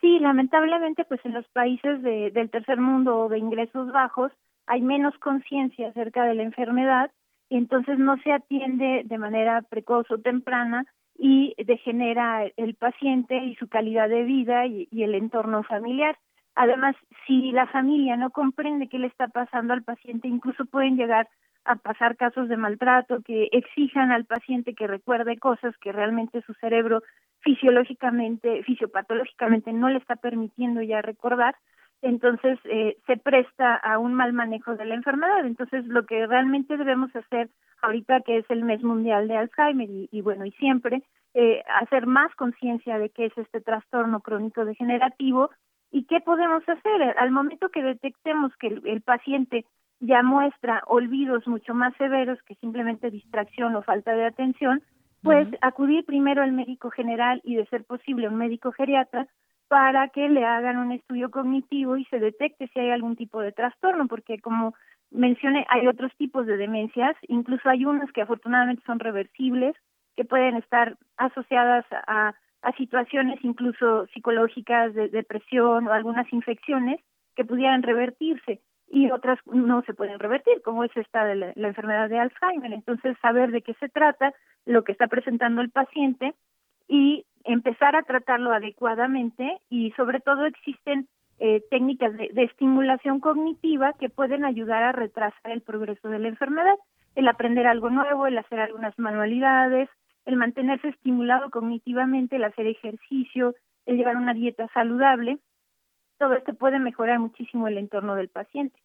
[SPEAKER 16] Sí, lamentablemente, pues en los países de, del tercer mundo o de ingresos bajos hay menos conciencia acerca de la enfermedad y entonces no se atiende de manera precoz o temprana y degenera el paciente y su calidad de vida y, el entorno familiar. Además, si la familia no comprende qué le está pasando al paciente, incluso pueden llegar a pasar casos de maltrato que exijan al paciente que recuerde cosas que realmente su cerebro fisiológicamente, fisiopatológicamente no le está permitiendo ya recordar, entonces eh, se presta a un mal manejo de la enfermedad. Entonces, lo que realmente debemos hacer ahorita que es el mes mundial de Alzheimer y, bueno, y siempre, eh, hacer más conciencia de qué es este trastorno crónico degenerativo y qué podemos hacer. Al momento que detectemos que el, paciente ya muestra olvidos mucho más severos que simplemente distracción o falta de atención, pues acudir primero al médico general y de ser posible un médico geriatra para que le hagan un estudio cognitivo y se detecte si hay algún tipo de trastorno, porque como mencioné, hay otros tipos de demencias, incluso hay unas que afortunadamente son reversibles, que pueden estar asociadas a, a situaciones incluso psicológicas de depresión o algunas infecciones que pudieran revertirse y otras no se pueden revertir, como es esta de la, enfermedad de Alzheimer. Entonces, saber de qué se trata, lo que está presentando el paciente y empezar a tratarlo adecuadamente y sobre todo existen eh, técnicas de, estimulación cognitiva que pueden ayudar a retrasar el progreso de la enfermedad, el aprender algo nuevo, el hacer algunas manualidades, el mantenerse estimulado cognitivamente, el hacer ejercicio, el llevar una dieta saludable, todo esto puede mejorar muchísimo el entorno del paciente.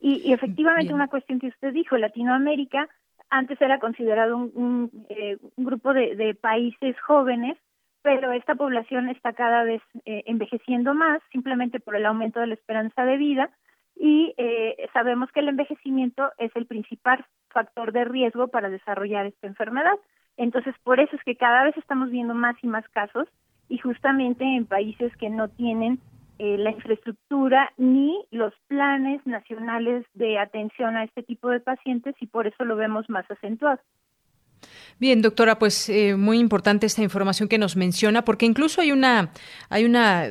[SPEAKER 16] Y, efectivamente una cuestión que usted dijo, Latinoamérica antes era considerado un, eh, grupo de países jóvenes pero esta población está cada vez eh, envejeciendo más simplemente por el aumento de la esperanza de vida y eh, sabemos que el envejecimiento es el principal factor de riesgo para desarrollar esta enfermedad. Entonces, por eso es que cada vez estamos viendo más y más casos y justamente en países que no tienen eh, la infraestructura ni los planes nacionales de atención a este tipo de pacientes y por eso lo vemos más acentuado.
[SPEAKER 1] Bien, doctora, pues eh, muy importante esta información que nos menciona, porque incluso hay una, hay una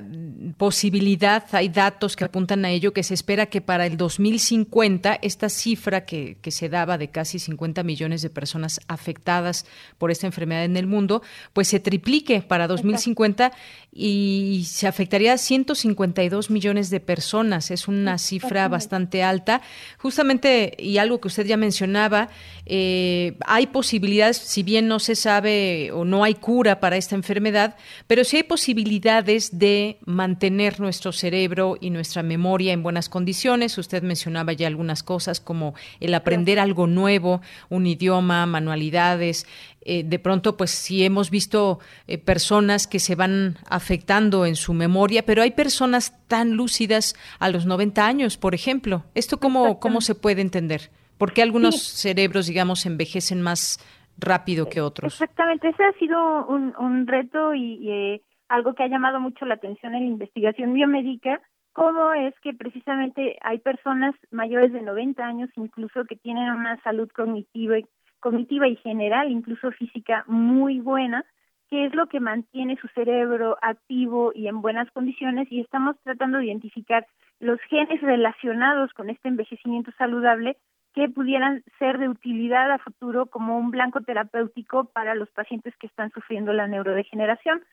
[SPEAKER 1] posibilidad, hay datos que apuntan a ello, que se espera que para el 2050 esta cifra que, que se daba de casi 50 millones de personas afectadas por esta enfermedad en el mundo, pues se triplique para 2050 y se afectaría a 152 millones de personas. Es una cifra bastante alta. Justamente, y algo que usted ya mencionaba, eh, hay posibilidades, si bien no se sabe o no hay cura para esta enfermedad, pero sí hay posibilidades de mantener nuestro cerebro y nuestra memoria en buenas condiciones. Usted mencionaba ya algunas cosas como el aprender algo nuevo, un idioma, manualidades. Eh, de pronto, pues sí hemos visto eh, personas que se van afectando en su memoria, pero hay personas tan lúcidas a los 90 años, por ejemplo. ¿Esto cómo, cómo se puede entender? ¿Por qué algunos cerebros, digamos, envejecen más rápido que otros.
[SPEAKER 16] Exactamente, ese ha sido un, un reto y, eh, algo que ha llamado mucho la atención en la investigación biomédica, cómo es que precisamente hay personas mayores de 90 años incluso que tienen una salud cognitiva, cognitiva y general, incluso física muy buena, qué es lo que mantiene su cerebro activo y en buenas condiciones y estamos tratando de identificar los genes relacionados con este envejecimiento saludable que pudieran ser de utilidad a futuro como un blanco terapéutico para los pacientes que están sufriendo la neurodegeneración.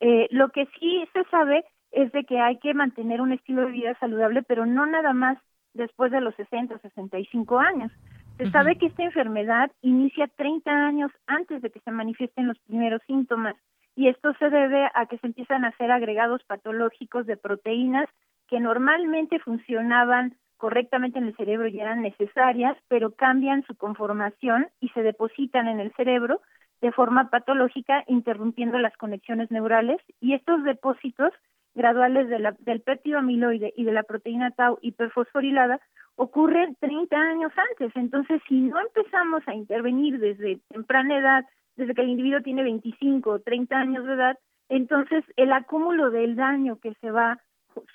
[SPEAKER 16] Eh, lo que sí se sabe es de que hay que mantener un estilo de vida saludable, pero no nada más después de los 60 o 65 años. Se sabe que esta enfermedad inicia 30 años antes de que se manifiesten los primeros síntomas y esto se debe a que se empiezan a hacer agregados patológicos de proteínas que normalmente funcionaban correctamente en el cerebro y eran necesarias, pero cambian su conformación y se depositan en el cerebro de forma patológica, interrumpiendo las conexiones neurales y estos depósitos graduales de la, del péptido amiloide y de la proteína tau hiperfosforilada ocurren 30 años antes. Entonces, si no empezamos a intervenir desde temprana edad, desde que el individuo tiene 25 o 30 años de edad, entonces el acúmulo del daño que se va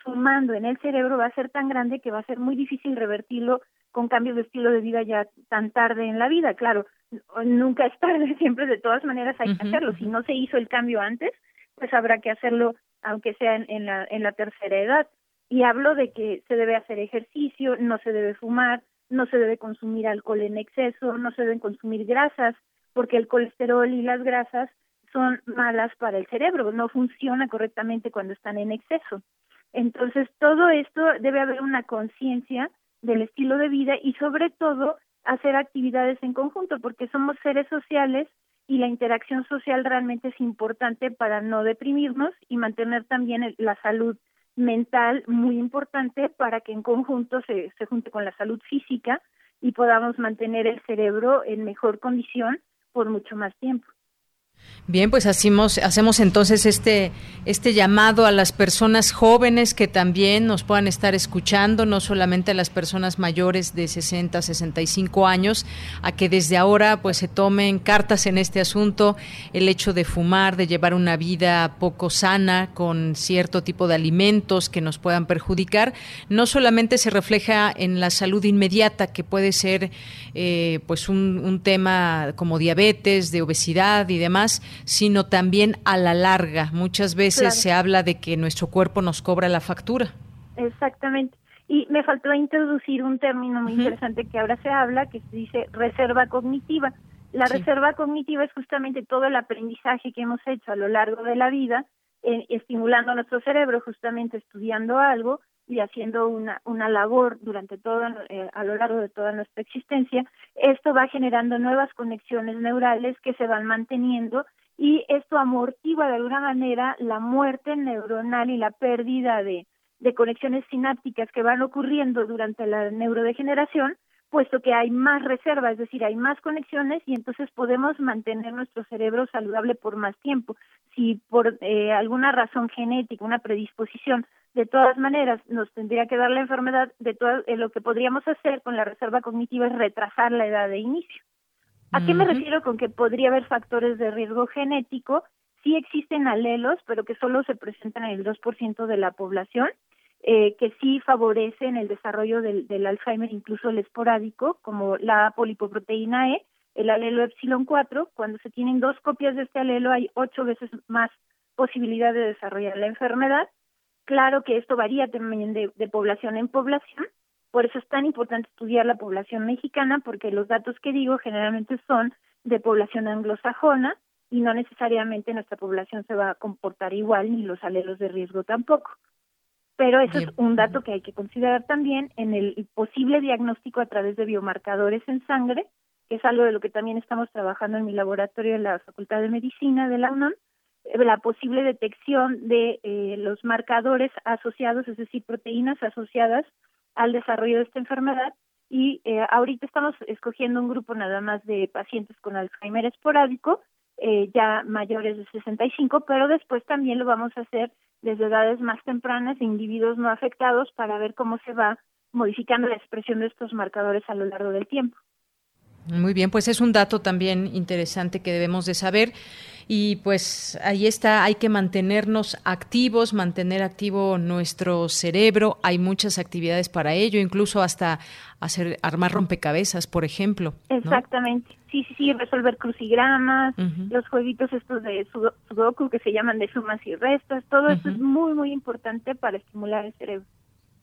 [SPEAKER 16] sumando en el cerebro va a ser tan grande que va a ser muy difícil revertirlo con cambios de estilo de vida ya tan tarde en la vida. Claro, nunca es tarde, siempre de todas maneras hay que hacerlo. Si no se hizo el cambio antes, pues habrá que hacerlo aunque sea en, la, en la tercera edad. Y hablo de que se debe hacer ejercicio, no se debe fumar, no se debe consumir alcohol en exceso, no se deben consumir grasas, porque el colesterol y las grasas son malas para el cerebro, no funciona correctamente cuando están en exceso. Entonces, todo esto debe haber una conciencia del estilo de vida y sobre todo hacer actividades en conjunto, porque somos seres sociales y la interacción social realmente es importante para no deprimirnos y mantener también la salud mental muy importante para que en conjunto se, se junte con la salud física y podamos mantener el cerebro en mejor condición por mucho más tiempo.
[SPEAKER 1] Bien, pues hacemos, hacemos entonces este, este llamado a las personas jóvenes que también nos puedan estar escuchando, no solamente a las personas mayores de 60, 65 años, a que desde ahora pues se tomen cartas en este asunto, el hecho de fumar, de llevar una vida poco sana con cierto tipo de alimentos que nos puedan perjudicar, no solamente se refleja en la salud inmediata, que puede ser eh, pues un, un tema como diabetes, de obesidad y demás, sino también a la larga. Muchas veces se habla de que nuestro cuerpo nos cobra la factura.
[SPEAKER 16] Exactamente. Y me faltó introducir un término muy interesante que ahora se habla, que se dice reserva cognitiva. La reserva cognitiva es justamente todo el aprendizaje que hemos hecho a lo largo de la vida, eh, estimulando nuestro cerebro, justamente estudiando algo, y haciendo una, una labor durante todo, eh, a lo largo de toda nuestra existencia, esto va generando nuevas conexiones neurales que se van manteniendo y esto amortigua de alguna manera la muerte neuronal y la pérdida de, de conexiones sinápticas que van ocurriendo durante la neurodegeneración, puesto que hay más reserva, es decir, hay más conexiones y entonces podemos mantener nuestro cerebro saludable por más tiempo. Si por eh, alguna razón genética, una predisposición, de todas maneras nos tendría que dar la enfermedad, de todo, eh, lo que podríamos hacer con la reserva cognitiva es retrasar la edad de inicio. ¿A qué me refiero con que podría haber factores de riesgo genético? Sí existen alelos, pero que solo se presentan en el 2% de la población, eh, que sí favorecen el desarrollo del, del, Alzheimer, incluso el esporádico, como la polipoproteína E, el alelo epsilon 4. Cuando se tienen dos copias de este alelo hay ocho veces más posibilidad de desarrollar la enfermedad Claro que esto varía también de, población en población, por eso es tan importante estudiar la población mexicana, porque los datos que digo generalmente son de población anglosajona y no necesariamente nuestra población se va a comportar igual, ni los alelos de riesgo tampoco. Pero eso es un dato que hay que considerar también en el posible diagnóstico a través de biomarcadores en sangre, que es algo de lo que también estamos trabajando en mi laboratorio en la Facultad de Medicina de la UNAM, la posible detección de eh, los marcadores asociados, es decir, proteínas asociadas al desarrollo de esta enfermedad. Y eh, ahorita estamos escogiendo un grupo nada más de pacientes con Alzheimer esporádico, eh, ya mayores de 65, pero después también lo vamos a hacer desde edades más tempranas de individuos no afectados para ver cómo se va modificando la expresión de estos marcadores a lo largo del tiempo.
[SPEAKER 1] Muy bien, pues es un dato también interesante que debemos de saber. Y pues ahí está, hay que mantenernos activos, mantener activo nuestro cerebro. Hay muchas actividades para ello, incluso hasta hacer armar rompecabezas, por ejemplo.
[SPEAKER 16] Exactamente. Sí, sí, sí, resolver crucigramas, los jueguitos estos de sudoku que se llaman de sumas y restas, todo esto es muy, muy importante para estimular el cerebro.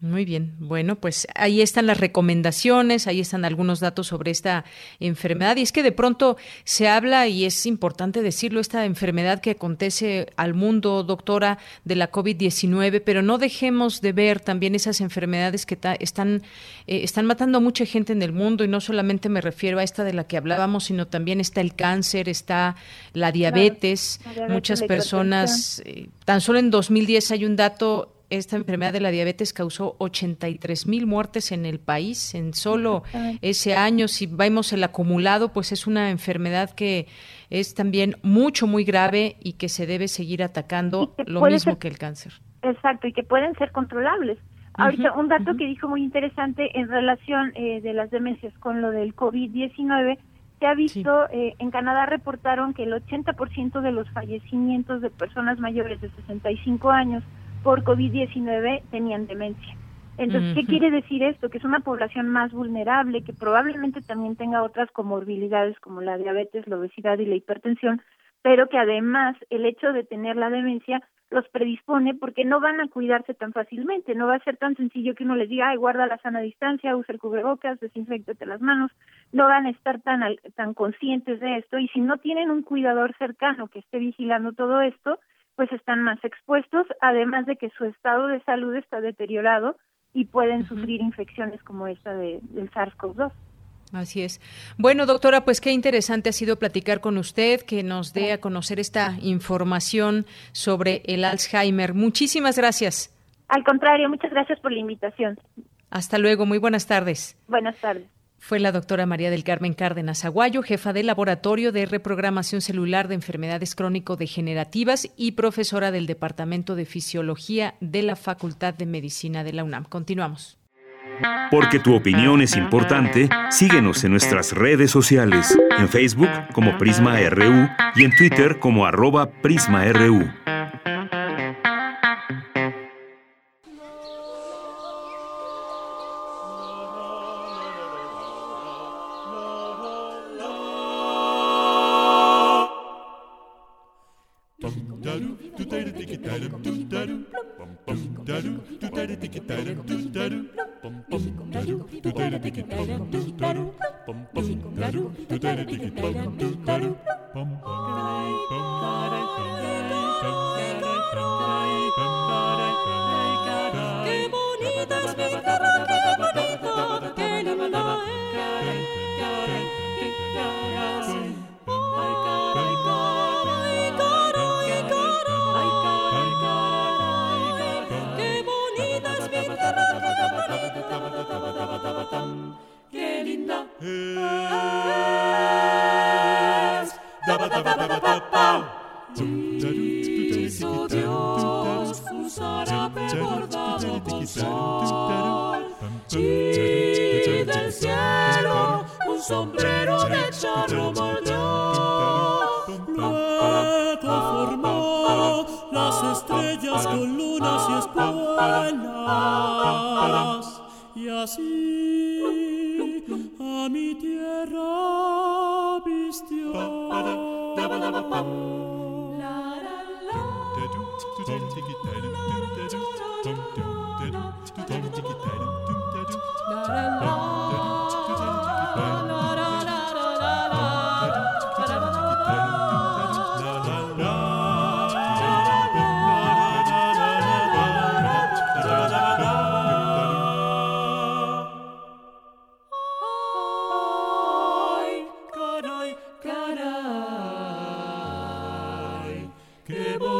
[SPEAKER 1] Muy bien, bueno, pues ahí están las recomendaciones, ahí están algunos datos sobre esta enfermedad. Y es que de pronto se habla, y es importante decirlo, esta enfermedad que acontece al mundo, doctora, de la COVID-19, pero no dejemos de ver también esas enfermedades que están, eh, están matando a mucha gente en el mundo, y no solamente me refiero a esta de la que hablábamos, sino también está el cáncer, está la diabetes, muchas personas, eh, tan solo en 2010 hay un dato esta enfermedad de la diabetes causó 83 mil muertes en el país en solo ese año. Si vemos el acumulado, pues es una enfermedad que es también mucho, muy grave y que se debe seguir atacando lo mismo que el cáncer.
[SPEAKER 16] Exacto, y que pueden ser controlables. Ahorita, un dato que dijo muy interesante en relación eh, de las demencias con lo del COVID-19, se ha visto, eh, en Canadá reportaron que el 80% de los fallecimientos de personas mayores de 65 años por COVID-19 tenían demencia. Entonces, ¿qué quiere decir esto? Que es una población más vulnerable, que probablemente también tenga otras comorbilidades como la diabetes, la obesidad y la hipertensión, pero que además el hecho de tener la demencia los predispone porque no van a cuidarse tan fácilmente, no va a ser tan sencillo que uno les diga, ay, guarda la sana distancia, usa el cubrebocas, desinfectate las manos, no van a estar tan, tan conscientes de esto y si no tienen un cuidador cercano que esté vigilando todo esto, pues están más expuestos, además de que su estado de salud está deteriorado y pueden sufrir infecciones como esta de, del SARS-CoV-2.
[SPEAKER 1] Así es. Bueno, doctora, pues qué interesante ha sido platicar con usted, que nos dé a conocer esta información sobre el Alzheimer. Muchísimas gracias.
[SPEAKER 16] Al contrario, muchas gracias por la invitación.
[SPEAKER 1] Hasta luego, muy buenas tardes.
[SPEAKER 16] Buenas tardes
[SPEAKER 1] fue la doctora María del Carmen Cárdenas Aguayo, jefa del Laboratorio de Reprogramación Celular de Enfermedades Crónico-Degenerativas y profesora del Departamento de Fisiología de la Facultad de Medicina de la UNAM. Continuamos.
[SPEAKER 17] Porque tu opinión es importante, síguenos en nuestras redes sociales, en Facebook como Prisma RU y en Twitter como arroba PrismaRU.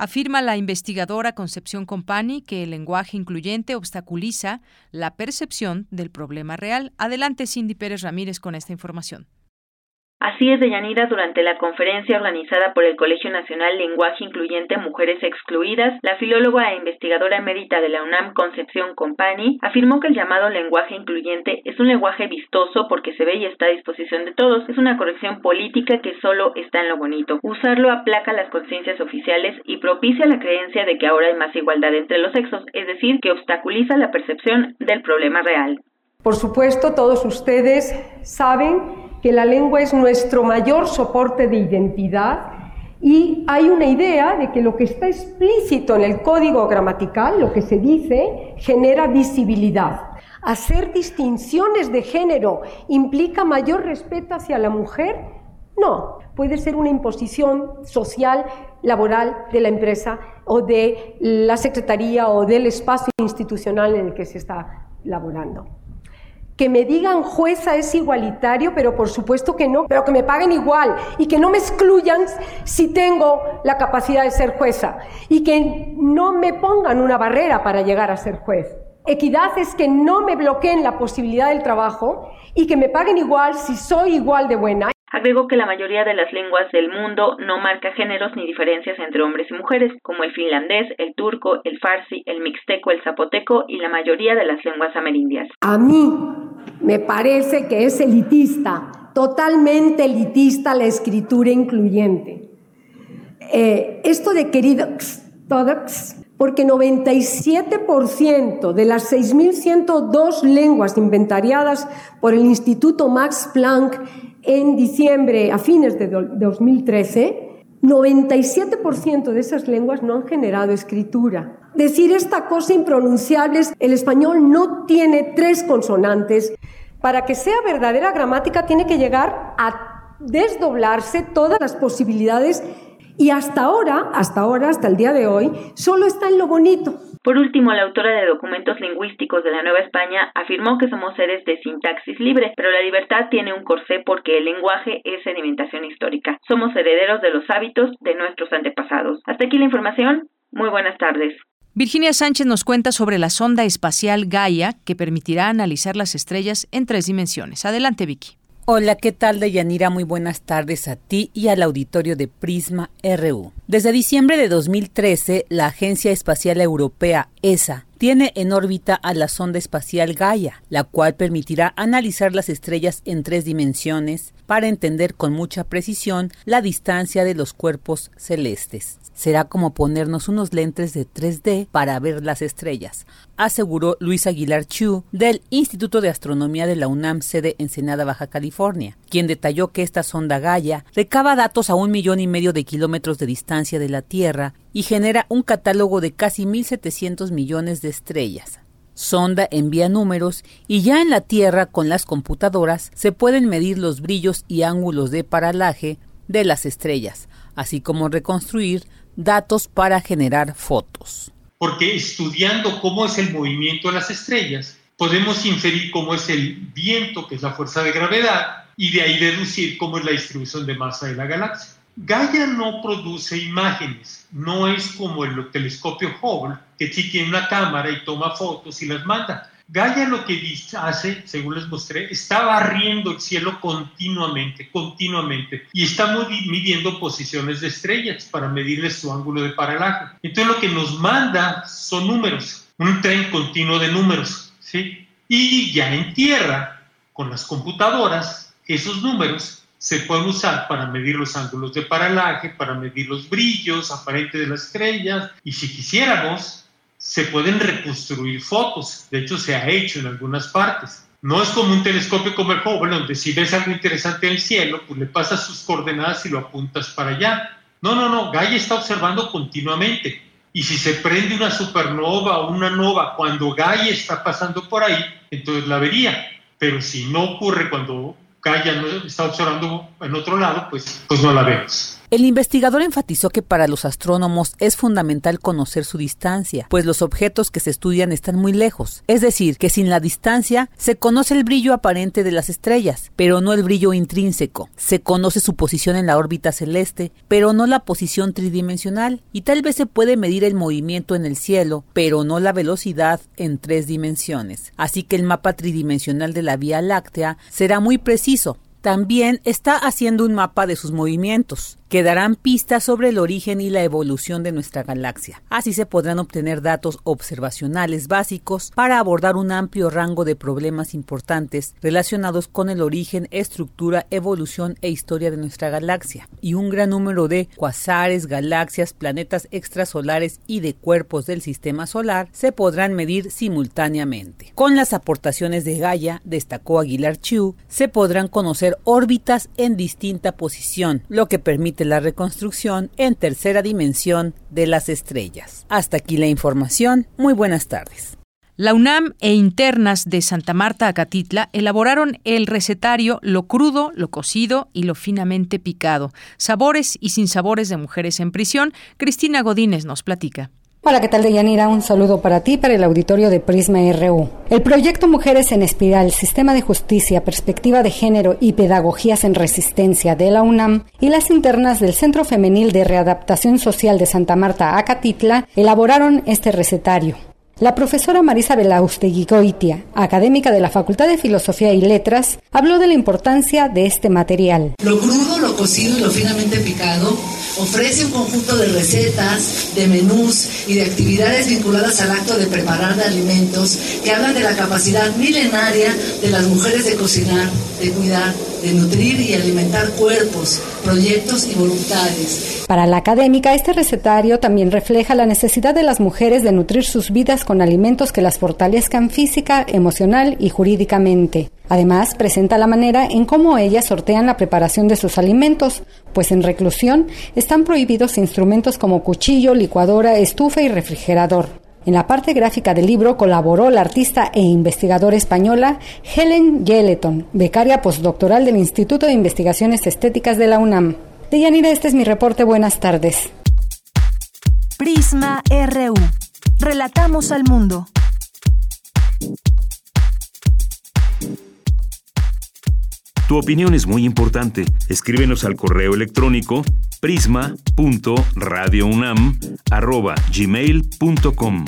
[SPEAKER 1] Afirma la investigadora Concepción Compani que el lenguaje incluyente obstaculiza la percepción del problema real. Adelante, Cindy Pérez Ramírez, con esta información.
[SPEAKER 7] Así es, Deyanira, durante la conferencia organizada por el Colegio Nacional Lenguaje Incluyente Mujeres Excluidas, la filóloga e investigadora emérita de la UNAM, Concepción Compani, afirmó que el llamado lenguaje incluyente es un lenguaje vistoso porque se ve y está a disposición de todos. Es una corrección política que solo está en lo bonito. Usarlo aplaca las conciencias oficiales y propicia la creencia de que ahora hay más igualdad entre los sexos, es decir, que obstaculiza la percepción del problema real.
[SPEAKER 18] Por supuesto, todos ustedes saben que la lengua es nuestro mayor soporte de identidad y hay una idea de que lo que está explícito en el código gramatical, lo que se dice, genera visibilidad. Hacer distinciones de género implica mayor respeto hacia la mujer? No, puede ser una imposición social, laboral de la empresa o de la secretaría o del espacio institucional en el que se está laborando que me digan jueza es igualitario, pero por supuesto que no, pero que me paguen igual y que no me excluyan si tengo la capacidad de ser jueza y que no me pongan una barrera para llegar a ser juez. Equidad es que no me bloqueen la posibilidad del trabajo y que me paguen igual si soy igual de buena.
[SPEAKER 7] Agregó que la mayoría de las lenguas del mundo no marca géneros ni diferencias entre hombres y mujeres, como el finlandés, el turco, el farsi, el mixteco, el zapoteco y la mayoría de las lenguas amerindias.
[SPEAKER 18] A mí me parece que es elitista, totalmente elitista la escritura incluyente. Eh, esto de queridos todos, porque 97% de las 6.102 lenguas inventariadas por el Instituto Max Planck en diciembre, a fines de 2013, 97% de esas lenguas no han generado escritura. Decir esta cosa impronunciable es, el español no tiene tres consonantes. Para que sea verdadera gramática tiene que llegar a desdoblarse todas las posibilidades y hasta ahora, hasta ahora, hasta el día de hoy, solo está en lo bonito.
[SPEAKER 7] Por último, la autora de documentos lingüísticos de la Nueva España afirmó que somos seres de sintaxis libre, pero la libertad tiene un corsé porque el lenguaje es sedimentación histórica. Somos herederos de los hábitos de nuestros antepasados. Hasta aquí la información. Muy buenas tardes.
[SPEAKER 1] Virginia Sánchez nos cuenta sobre la sonda espacial Gaia que permitirá analizar las estrellas en tres dimensiones. Adelante, Vicky.
[SPEAKER 5] Hola, ¿qué tal, Deyanira? Muy buenas tardes a ti y al auditorio de Prisma RU. Desde diciembre de 2013, la Agencia Espacial Europea, ESA, tiene en órbita a la sonda espacial Gaia, la cual permitirá analizar las estrellas en tres dimensiones para entender con mucha precisión la distancia de los cuerpos celestes. Será como ponernos unos lentes de 3D para ver las estrellas, aseguró Luis Aguilar Chu del Instituto de Astronomía de la UNAM sede Ensenada, Baja California, quien detalló que esta sonda Gaia recaba datos a un millón y medio de kilómetros de distancia de la Tierra y genera un catálogo de casi 1.700 millones de estrellas. Sonda envía números y ya en la Tierra con las computadoras se pueden medir los brillos y ángulos de paralaje de las estrellas, así como reconstruir datos para generar fotos.
[SPEAKER 19] Porque estudiando cómo es el movimiento de las estrellas, podemos inferir cómo es el viento, que es la fuerza de gravedad, y de ahí deducir cómo es la distribución de masa de la galaxia. Gaia no produce imágenes, no es como el telescopio Hubble, que sí tiene una cámara y toma fotos y las manda. Gaia lo que hace, según les mostré, está barriendo el cielo continuamente, continuamente, y está midiendo posiciones de estrellas para medirles su ángulo de paralaje. Entonces lo que nos manda son números, un tren continuo de números, ¿sí? Y ya en tierra, con las computadoras, esos números se pueden usar para medir los ángulos de paralaje, para medir los brillos aparentes de las estrellas, y si quisiéramos, se pueden reconstruir fotos. De hecho, se ha hecho en algunas partes. No es como un telescopio como el Hubble, donde si ves algo interesante en el cielo, pues le pasas sus coordenadas y lo apuntas para allá. No, no, no, Gaia está observando continuamente. Y si se prende una supernova o una nova cuando Gaia está pasando por ahí, entonces la vería. Pero si no ocurre cuando Gaia está observando en otro lado, pues, pues no la vemos.
[SPEAKER 5] El investigador enfatizó que para los astrónomos es fundamental conocer su distancia, pues los objetos que se estudian están muy lejos. Es decir, que sin la distancia se conoce el brillo aparente de las estrellas, pero no el brillo intrínseco. Se conoce su posición en la órbita celeste, pero no la posición tridimensional. Y tal vez se puede medir el movimiento en el cielo, pero no la velocidad en tres dimensiones. Así que el mapa tridimensional de la Vía Láctea será muy preciso, también está haciendo un mapa de sus movimientos que darán pistas sobre el origen y la evolución de nuestra galaxia. Así se podrán obtener datos observacionales básicos para abordar un amplio rango de problemas importantes relacionados con el origen, estructura, evolución e historia de nuestra galaxia. Y un gran número de cuasares, galaxias, planetas extrasolares y de cuerpos del sistema solar se podrán medir simultáneamente. Con las aportaciones de Gaia, destacó Aguilar Chiu, se podrán conocer órbitas en distinta posición, lo que permite la reconstrucción en tercera dimensión de las estrellas. Hasta aquí la información. Muy buenas tardes.
[SPEAKER 1] La UNAM e internas de Santa Marta Acatitla elaboraron el recetario Lo crudo, lo cocido y lo finamente picado, sabores y sinsabores de mujeres en prisión. Cristina Godínez nos platica.
[SPEAKER 20] Hola, ¿qué tal, Deyanira? Un saludo para ti, para el auditorio de Prisma RU. El proyecto Mujeres en Espiral, Sistema de Justicia, Perspectiva de Género y Pedagogías en Resistencia de la UNAM y las internas del Centro Femenil de Readaptación Social de Santa Marta, Acatitla, elaboraron este recetario. La profesora Marisa Belaustegui Goitia, académica de la Facultad de Filosofía y Letras, habló de la importancia de este material.
[SPEAKER 21] Lo crudo, lo cocido y lo finamente picado ofrece un conjunto de recetas, de menús y de actividades vinculadas al acto de preparar alimentos que hablan de la capacidad milenaria de las mujeres de cocinar, de cuidar, de nutrir y alimentar cuerpos, proyectos y voluntades.
[SPEAKER 20] Para la académica, este recetario también refleja la necesidad de las mujeres de nutrir sus vidas con alimentos que las fortalezcan física, emocional y jurídicamente. Además, presenta la manera en cómo ellas sortean la preparación de sus alimentos, pues en reclusión están prohibidos instrumentos como cuchillo, licuadora, estufa y refrigerador. En la parte gráfica del libro colaboró la artista e investigadora española Helen Yeleton, becaria postdoctoral del Instituto de Investigaciones Estéticas de la UNAM. Deyanira, este es mi reporte. Buenas tardes.
[SPEAKER 22] Prisma RU. Relatamos al mundo.
[SPEAKER 6] Tu opinión es muy importante. Escríbenos al correo electrónico prisma.radiounam@gmail.com.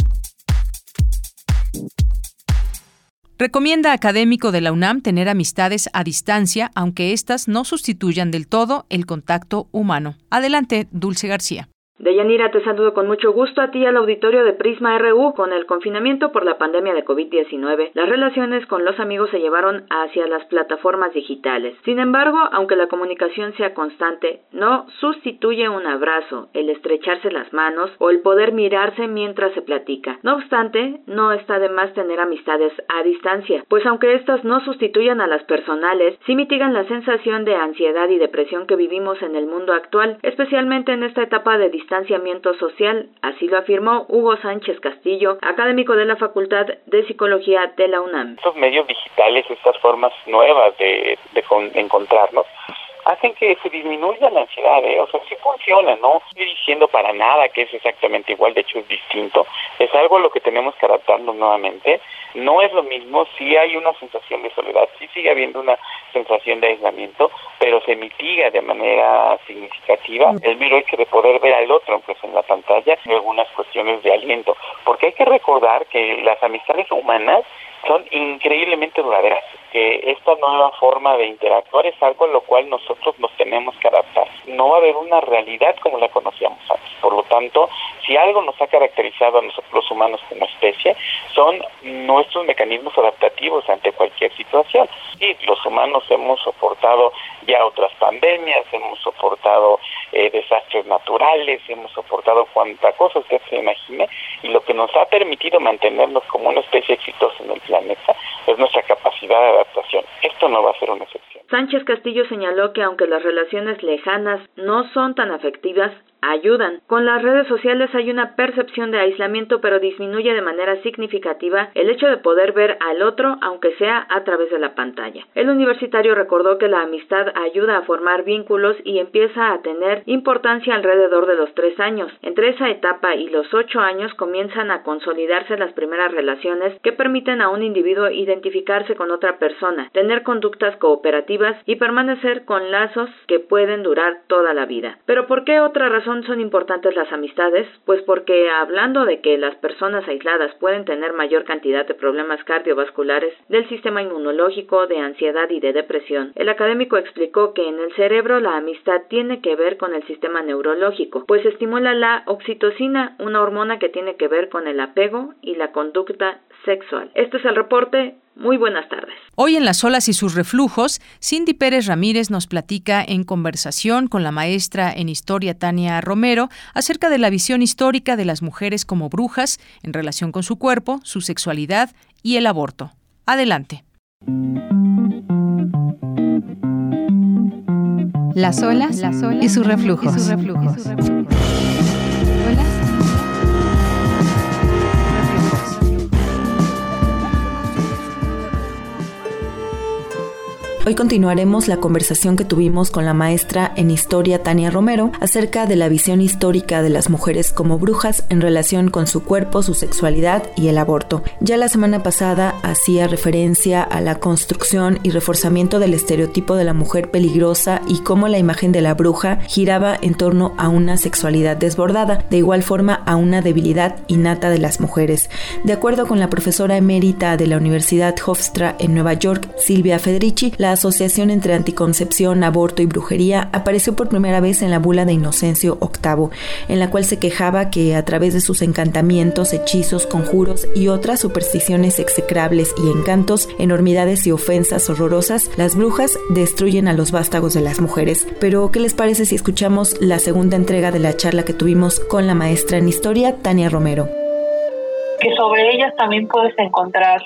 [SPEAKER 1] Recomienda académico de la UNAM tener amistades a distancia, aunque éstas no sustituyan del todo el contacto humano. Adelante, Dulce García.
[SPEAKER 23] Deyanira, te saludo con mucho gusto a ti al auditorio de Prisma RU. Con el confinamiento por la pandemia de COVID-19, las relaciones con los amigos se llevaron hacia las plataformas digitales. Sin embargo, aunque la comunicación sea constante, no sustituye un abrazo, el estrecharse las manos o el poder mirarse mientras se platica. No obstante, no está de más tener amistades a distancia, pues aunque estas no sustituyan a las personales, sí mitigan la sensación de ansiedad y depresión que vivimos en el mundo actual, especialmente en esta etapa de distancia distanciamiento social, así lo afirmó Hugo Sánchez Castillo, académico de la Facultad de Psicología de la UNAM.
[SPEAKER 24] Estos medios digitales, estas formas nuevas de, de encontrarnos, hacen que se disminuya la ansiedad, ¿eh? o sea, sí funciona, no estoy diciendo para nada que es exactamente igual, de hecho es distinto, es algo a lo que tenemos que adaptarnos nuevamente, no es lo mismo, sí hay una sensación de soledad, sí sigue habiendo una sensación de aislamiento, pero se mitiga de manera significativa el mero hecho de poder ver al otro, pues en la pantalla, y algunas cuestiones de aliento, porque hay que recordar que las amistades humanas son increíblemente duraderas. Que esta nueva forma de interactuar es algo a lo cual nosotros nos tenemos que adaptar. No va a haber una realidad como la conocíamos antes. Por lo tanto, si algo nos ha caracterizado a nosotros los humanos como especie, son nuestros mecanismos adaptativos ante cualquier situación. Y los humanos hemos soportado ya otras pandemias, hemos soportado eh, desastres naturales, hemos soportado cuanta cosa usted se imagine, y lo que nos ha permitido mantenernos como una especie exitosa en el planeta es nuestra capacidad de adaptación. Esto no va a ser una excepción.
[SPEAKER 23] Sánchez Castillo señaló que aunque las relaciones lejanas no son tan afectivas, ayudan. Con las redes sociales hay una percepción de aislamiento, pero disminuye de manera significativa el hecho de poder ver al otro, aunque sea a través de la pantalla. El universitario recordó que la amistad ayuda a formar vínculos y empieza a tener importancia alrededor de los tres años. Entre esa etapa y los ocho años comienzan a consolidarse las primeras relaciones que permiten a un individuo identificarse con otra persona, tener conductas cooperativas y permanecer con lazos que pueden durar toda la vida. Pero ¿por qué otra razón son importantes las amistades? Pues porque hablando de que las personas aisladas pueden tener mayor cantidad de problemas cardiovasculares, del sistema inmunológico, de ansiedad y de depresión, el académico explicó que en el cerebro la amistad tiene que ver con el sistema neurológico, pues estimula la oxitocina, una hormona que tiene que ver con el apego y la conducta sexual. Este es el reporte. Muy buenas tardes.
[SPEAKER 1] Hoy en Las olas y sus reflujos, Cindy Pérez Ramírez nos platica en conversación con la maestra en historia Tania Romero acerca de la visión histórica de las mujeres como brujas en relación con su cuerpo, su sexualidad y el aborto. Adelante.
[SPEAKER 25] Las olas, y sus reflujos.
[SPEAKER 4] Hoy continuaremos la conversación que tuvimos con la maestra en historia Tania Romero acerca de la visión histórica de las mujeres como brujas en relación con su cuerpo, su sexualidad y el aborto. Ya la semana pasada hacía referencia a la construcción y reforzamiento del estereotipo de la mujer peligrosa y cómo la imagen de la bruja giraba en torno a una sexualidad desbordada, de igual forma a una debilidad innata de las mujeres. De acuerdo con la profesora emérita de la Universidad Hofstra en Nueva York, Silvia Federici, la asociación entre anticoncepción, aborto y brujería apareció por primera vez en la bula de Inocencio VIII, en la cual se quejaba que a través de sus encantamientos, hechizos, conjuros y otras supersticiones execrables y encantos, enormidades y ofensas horrorosas, las brujas destruyen a los vástagos de las mujeres. Pero, ¿qué les parece si escuchamos la segunda entrega de la charla que tuvimos con la maestra en historia, Tania Romero?
[SPEAKER 26] Que sobre ellas también puedes encontrar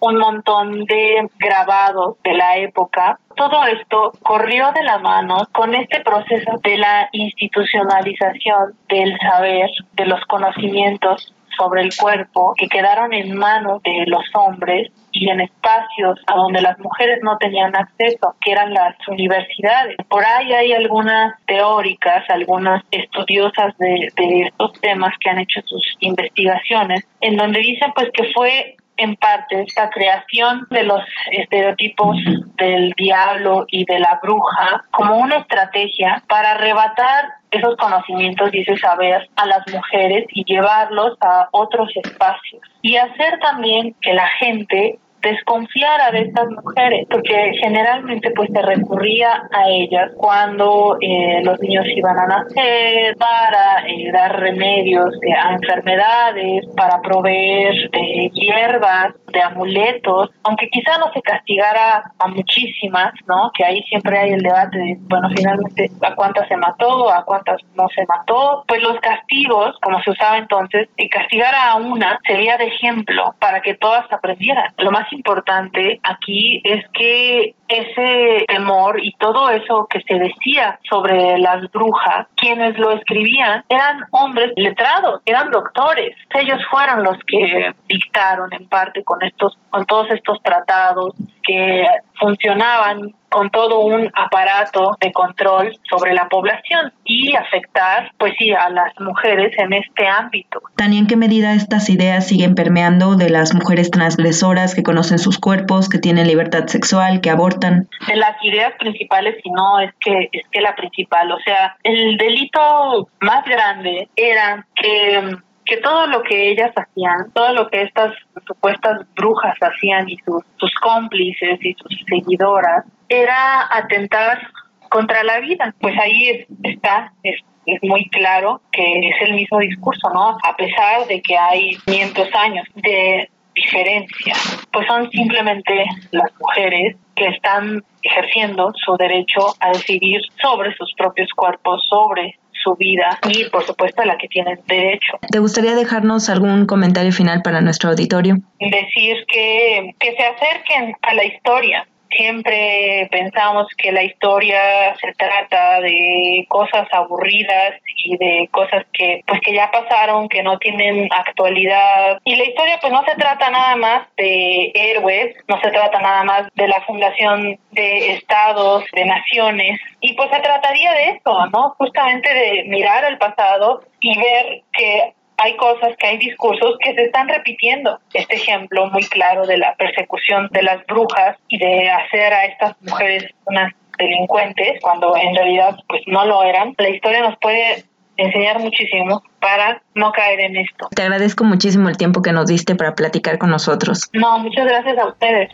[SPEAKER 26] un montón de grabados de la época. Todo esto corrió de la mano con este proceso de la institucionalización del saber, de los conocimientos sobre el cuerpo que quedaron en manos de los hombres y en espacios a donde las mujeres no tenían acceso, que eran las universidades. Por ahí hay algunas teóricas, algunas estudiosas de, estos temas que han hecho sus investigaciones, en donde dicen pues que fue en parte esta creación de los estereotipos del diablo y de la bruja como una estrategia para arrebatar esos conocimientos y ese saber a las mujeres y llevarlos a otros espacios. Y hacer también que la gente desconfiara de estas mujeres, porque generalmente pues se recurría a ellas cuando eh, los niños iban a nacer, para eh, dar remedios a enfermedades, para proveer de hierbas, de amuletos, aunque quizá no se castigara a muchísimas, ¿no? Que ahí siempre hay el debate de, bueno, finalmente a cuántas se mató, a cuántas no se mató, pues los castigos, como se usaba entonces, y castigar a una sería de ejemplo para que todas aprendieran. Lo más importante aquí es que ese temor y todo eso que se decía sobre las brujas, quienes lo escribían eran hombres letrados, eran doctores. Ellos fueron los que dictaron en parte con estos, con todos estos tratados que funcionaban con todo un aparato de control sobre la población y afectar, pues sí, a las mujeres en este ámbito.
[SPEAKER 4] Tania, ¿en qué medida estas ideas siguen permeando de las mujeres transgresoras que conocen sus cuerpos, que tienen libertad sexual, que abortan?
[SPEAKER 26] De las ideas principales, si no es que es que la principal, o sea, el delito más grande era que que todo lo que ellas hacían, todo lo que estas supuestas brujas hacían y sus, sus cómplices y sus seguidoras, era atentar contra la vida. Pues ahí está, es, es muy claro que es el mismo discurso, ¿no? A pesar de que hay 500 años de diferencia, pues son simplemente las mujeres que están ejerciendo su derecho a decidir sobre sus propios cuerpos, sobre su vida y por supuesto a la que tienen derecho.
[SPEAKER 4] ¿Te gustaría dejarnos algún comentario final para nuestro auditorio?
[SPEAKER 26] Decir que, que se acerquen a la historia, siempre pensamos que la historia se trata de cosas aburridas y de cosas que pues que ya pasaron, que no tienen actualidad. Y la historia pues no se trata nada más de héroes, no se trata nada más de la fundación de estados, de naciones. Y pues se trataría de eso, ¿no? Justamente de mirar al pasado y ver que hay cosas, que hay discursos que se están repitiendo. Este ejemplo muy claro de la persecución de las brujas y de hacer a estas mujeres unas delincuentes cuando en realidad pues no lo eran. La historia nos puede enseñar muchísimo para no caer en esto.
[SPEAKER 27] Te agradezco muchísimo el tiempo que nos diste para platicar con nosotros.
[SPEAKER 26] No, muchas gracias a ustedes.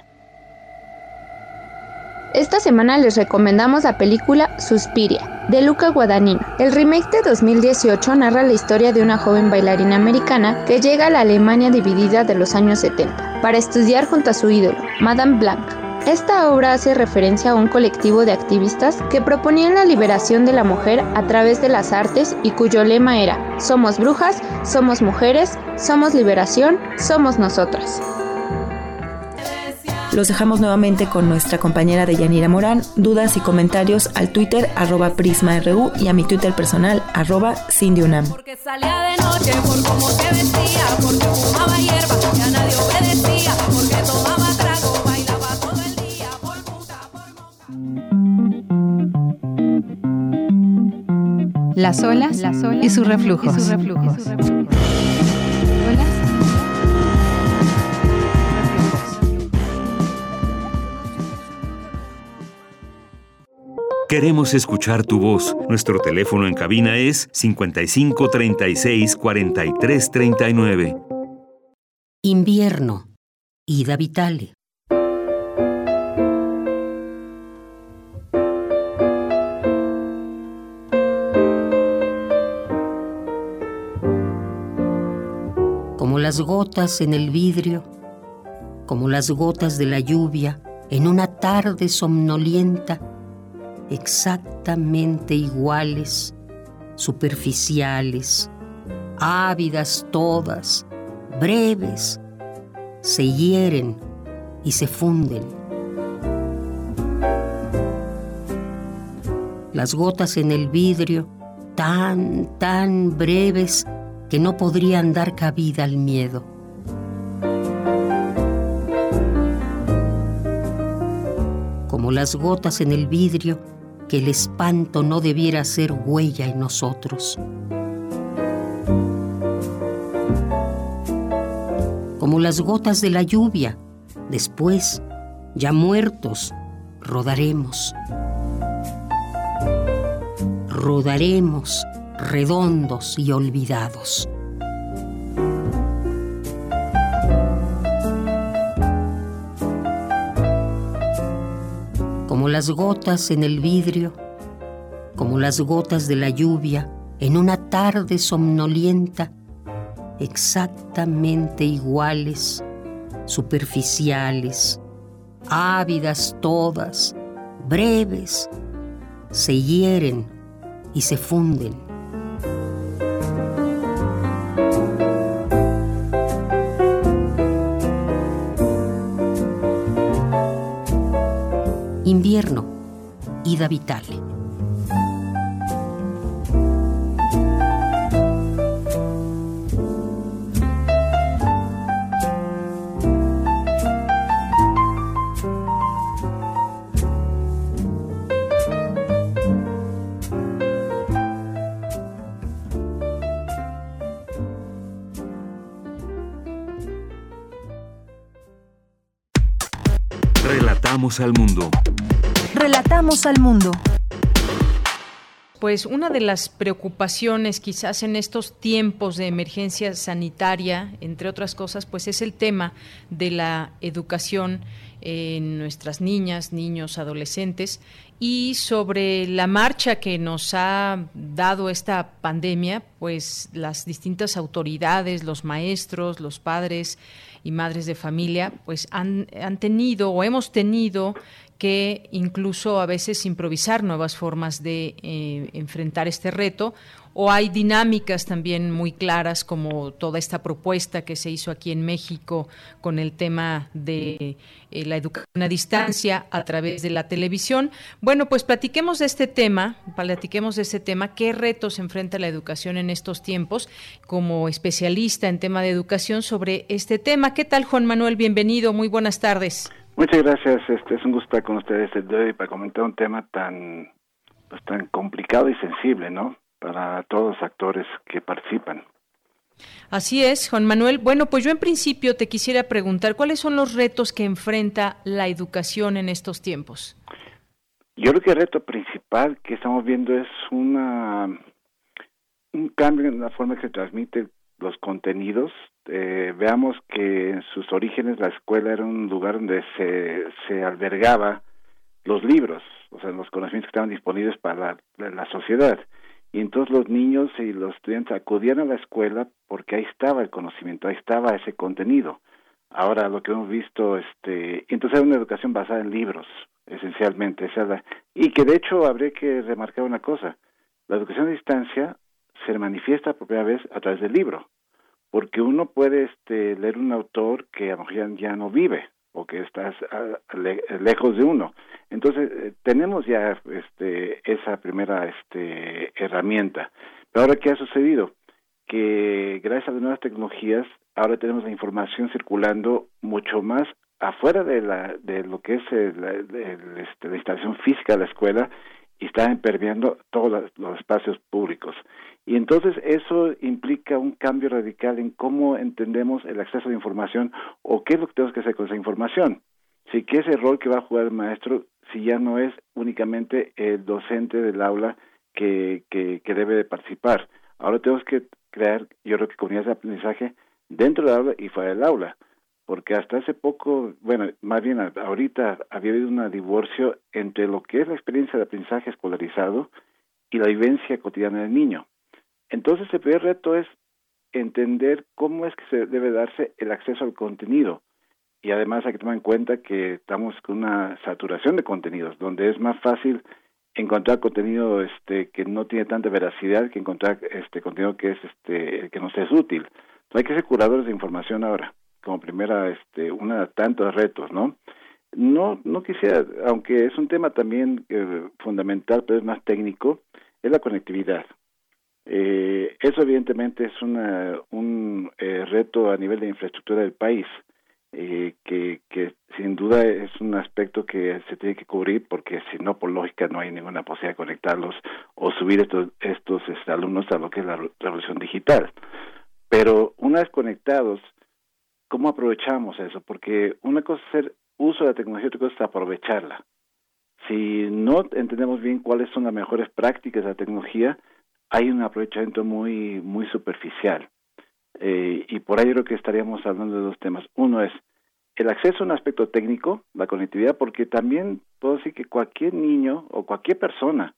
[SPEAKER 28] Esta semana les recomendamos la película Suspiria, de Luca Guadagnino. El remake de 2018 narra la historia de una joven bailarina americana que llega a la Alemania dividida de los años 70 para estudiar junto a su ídolo, Madame Blanc. Esta obra hace referencia a un colectivo de activistas que proponían la liberación de la mujer a través de las artes y cuyo lema era Somos brujas, somos mujeres, somos liberación, somos nosotras.
[SPEAKER 29] Los dejamos nuevamente con nuestra compañera de Yanira Morán. Dudas y comentarios al Twitter arroba PrismaRU y a mi Twitter personal arroba CindyUnam.
[SPEAKER 30] Porque salía de noche por cómo se vestía, porque fumaba hierba y a nadie obedecía, porque tomaba trago, bailaba todo el día, por puta, por
[SPEAKER 25] Las olas, Las olas y sus reflujos.
[SPEAKER 6] Queremos escuchar tu voz. Nuestro teléfono en cabina es 55 36 43 39.
[SPEAKER 15] Invierno. Ida Vitale. Como las gotas en el vidrio, como las gotas de la lluvia en una tarde somnolienta, exactamente iguales, superficiales, ávidas todas, breves, se hieren y se funden. Las gotas en el vidrio, tan, tan breves que no podrían dar cabida al miedo. Como las gotas en el vidrio, que el espanto no debiera ser huella en nosotros. Como las gotas de la lluvia, después, ya muertos, rodaremos. Rodaremos redondos y olvidados. Las gotas en el vidrio, como las gotas de la lluvia en una tarde somnolienta, exactamente iguales, superficiales, ávidas todas, breves, se hieren y se funden.
[SPEAKER 6] Relatamos al mundo.
[SPEAKER 3] Al mundo.
[SPEAKER 1] Pues una de las preocupaciones quizás en estos tiempos de emergencia sanitaria, entre otras cosas, pues es el tema de la educación en nuestras niñas, niños, adolescentes y sobre la marcha que nos ha dado esta pandemia, pues las distintas autoridades, los maestros, los padres y madres de familia, pues han tenido o hemos tenido que incluso a veces improvisar nuevas formas de eh, enfrentar este reto o hay dinámicas también muy claras como toda esta propuesta que se hizo aquí en México con el tema de eh, la educación a distancia a través de la televisión. Bueno, pues platiquemos de este tema, platiquemos de este tema, qué retos enfrenta la educación en estos tiempos como especialista en tema de educación sobre este tema. ¿Qué tal, Juan Manuel? Bienvenido, muy buenas tardes.
[SPEAKER 31] Muchas gracias, este es un gusto estar con ustedes hoy para comentar un tema tan pues tan complicado y sensible, ¿no? Para todos los actores que participan.
[SPEAKER 1] Así es, Juan Manuel. Bueno, pues yo en principio te quisiera preguntar, ¿cuáles son los retos que enfrenta la educación en estos tiempos?
[SPEAKER 31] Yo creo que el reto principal que estamos viendo es una un cambio en la forma que se transmiten los contenidos. Eh, veamos que en sus orígenes la escuela era un lugar donde se, se albergaba los libros, o sea, los conocimientos que estaban disponibles para la, la sociedad y entonces los niños y los estudiantes acudían a la escuela porque ahí estaba el conocimiento, ahí estaba ese contenido. Ahora lo que hemos visto, este, entonces era una educación basada en libros, esencialmente, esa y que de hecho habría que remarcar una cosa, la educación a distancia se manifiesta por primera vez a través del libro, porque uno puede este, leer un autor que a lo mejor ya no vive, o que estás lejos de uno. Entonces, eh, tenemos ya este, esa primera este, herramienta. Pero ahora, ¿qué ha sucedido? Que gracias a las nuevas tecnologías, ahora tenemos la información circulando mucho más afuera de, la, de lo que es este, la instalación física de la escuela y está permeando todos los espacios públicos. Y entonces eso implica un cambio radical en cómo entendemos el acceso a la información o qué es lo que tenemos que hacer con esa información. Si qué es el rol que va a jugar el maestro si ya no es únicamente el docente del aula que, que, que debe de participar. Ahora tenemos que crear, yo creo que comunidades de aprendizaje dentro del aula y fuera del aula porque hasta hace poco, bueno, más bien ahorita había habido un divorcio entre lo que es la experiencia de aprendizaje escolarizado y la vivencia cotidiana del niño. Entonces el primer reto es entender cómo es que se debe darse el acceso al contenido. Y además hay que tomar en cuenta que estamos con una saturación de contenidos, donde es más fácil encontrar contenido este que no tiene tanta veracidad que encontrar este contenido que es este que es útil. Entonces hay que ser curadores de información ahora, como primera este una de tantos retos, ¿no? No no quisiera, aunque es un tema también eh, fundamental, pero es más técnico, es la conectividad. Eh, eso evidentemente es una, un eh, reto a nivel de infraestructura del país, eh, que, que sin duda es un aspecto que se tiene que cubrir porque si no, por lógica, no hay ninguna posibilidad de conectarlos o subir estos, estos alumnos a lo que es la revolución digital. Pero una vez conectados, ¿cómo aprovechamos eso? Porque una cosa es hacer uso de la tecnología, otra cosa es aprovecharla. Si no entendemos bien cuáles son las mejores prácticas de la tecnología, hay un aprovechamiento muy, muy superficial. Eh, y por ahí creo que estaríamos hablando de dos temas. Uno es el acceso a un aspecto técnico, la conectividad, porque también puedo decir que cualquier niño o cualquier persona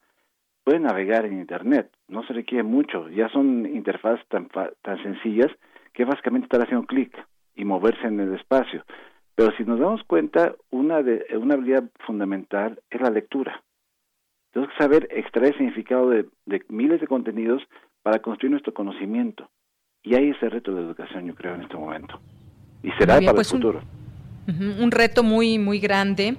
[SPEAKER 31] puede navegar en Internet. No se requiere mucho. Ya son interfaces tan, tan sencillas que básicamente estar haciendo clic y moverse en el espacio. Pero si nos damos cuenta, una, de, una habilidad fundamental es la lectura. Tenemos que saber extraer significado de, miles de contenidos para construir nuestro conocimiento. Y ahí es el reto de educación, yo creo, en este momento. Y será para el pues futuro.
[SPEAKER 1] Un, reto muy, muy grande,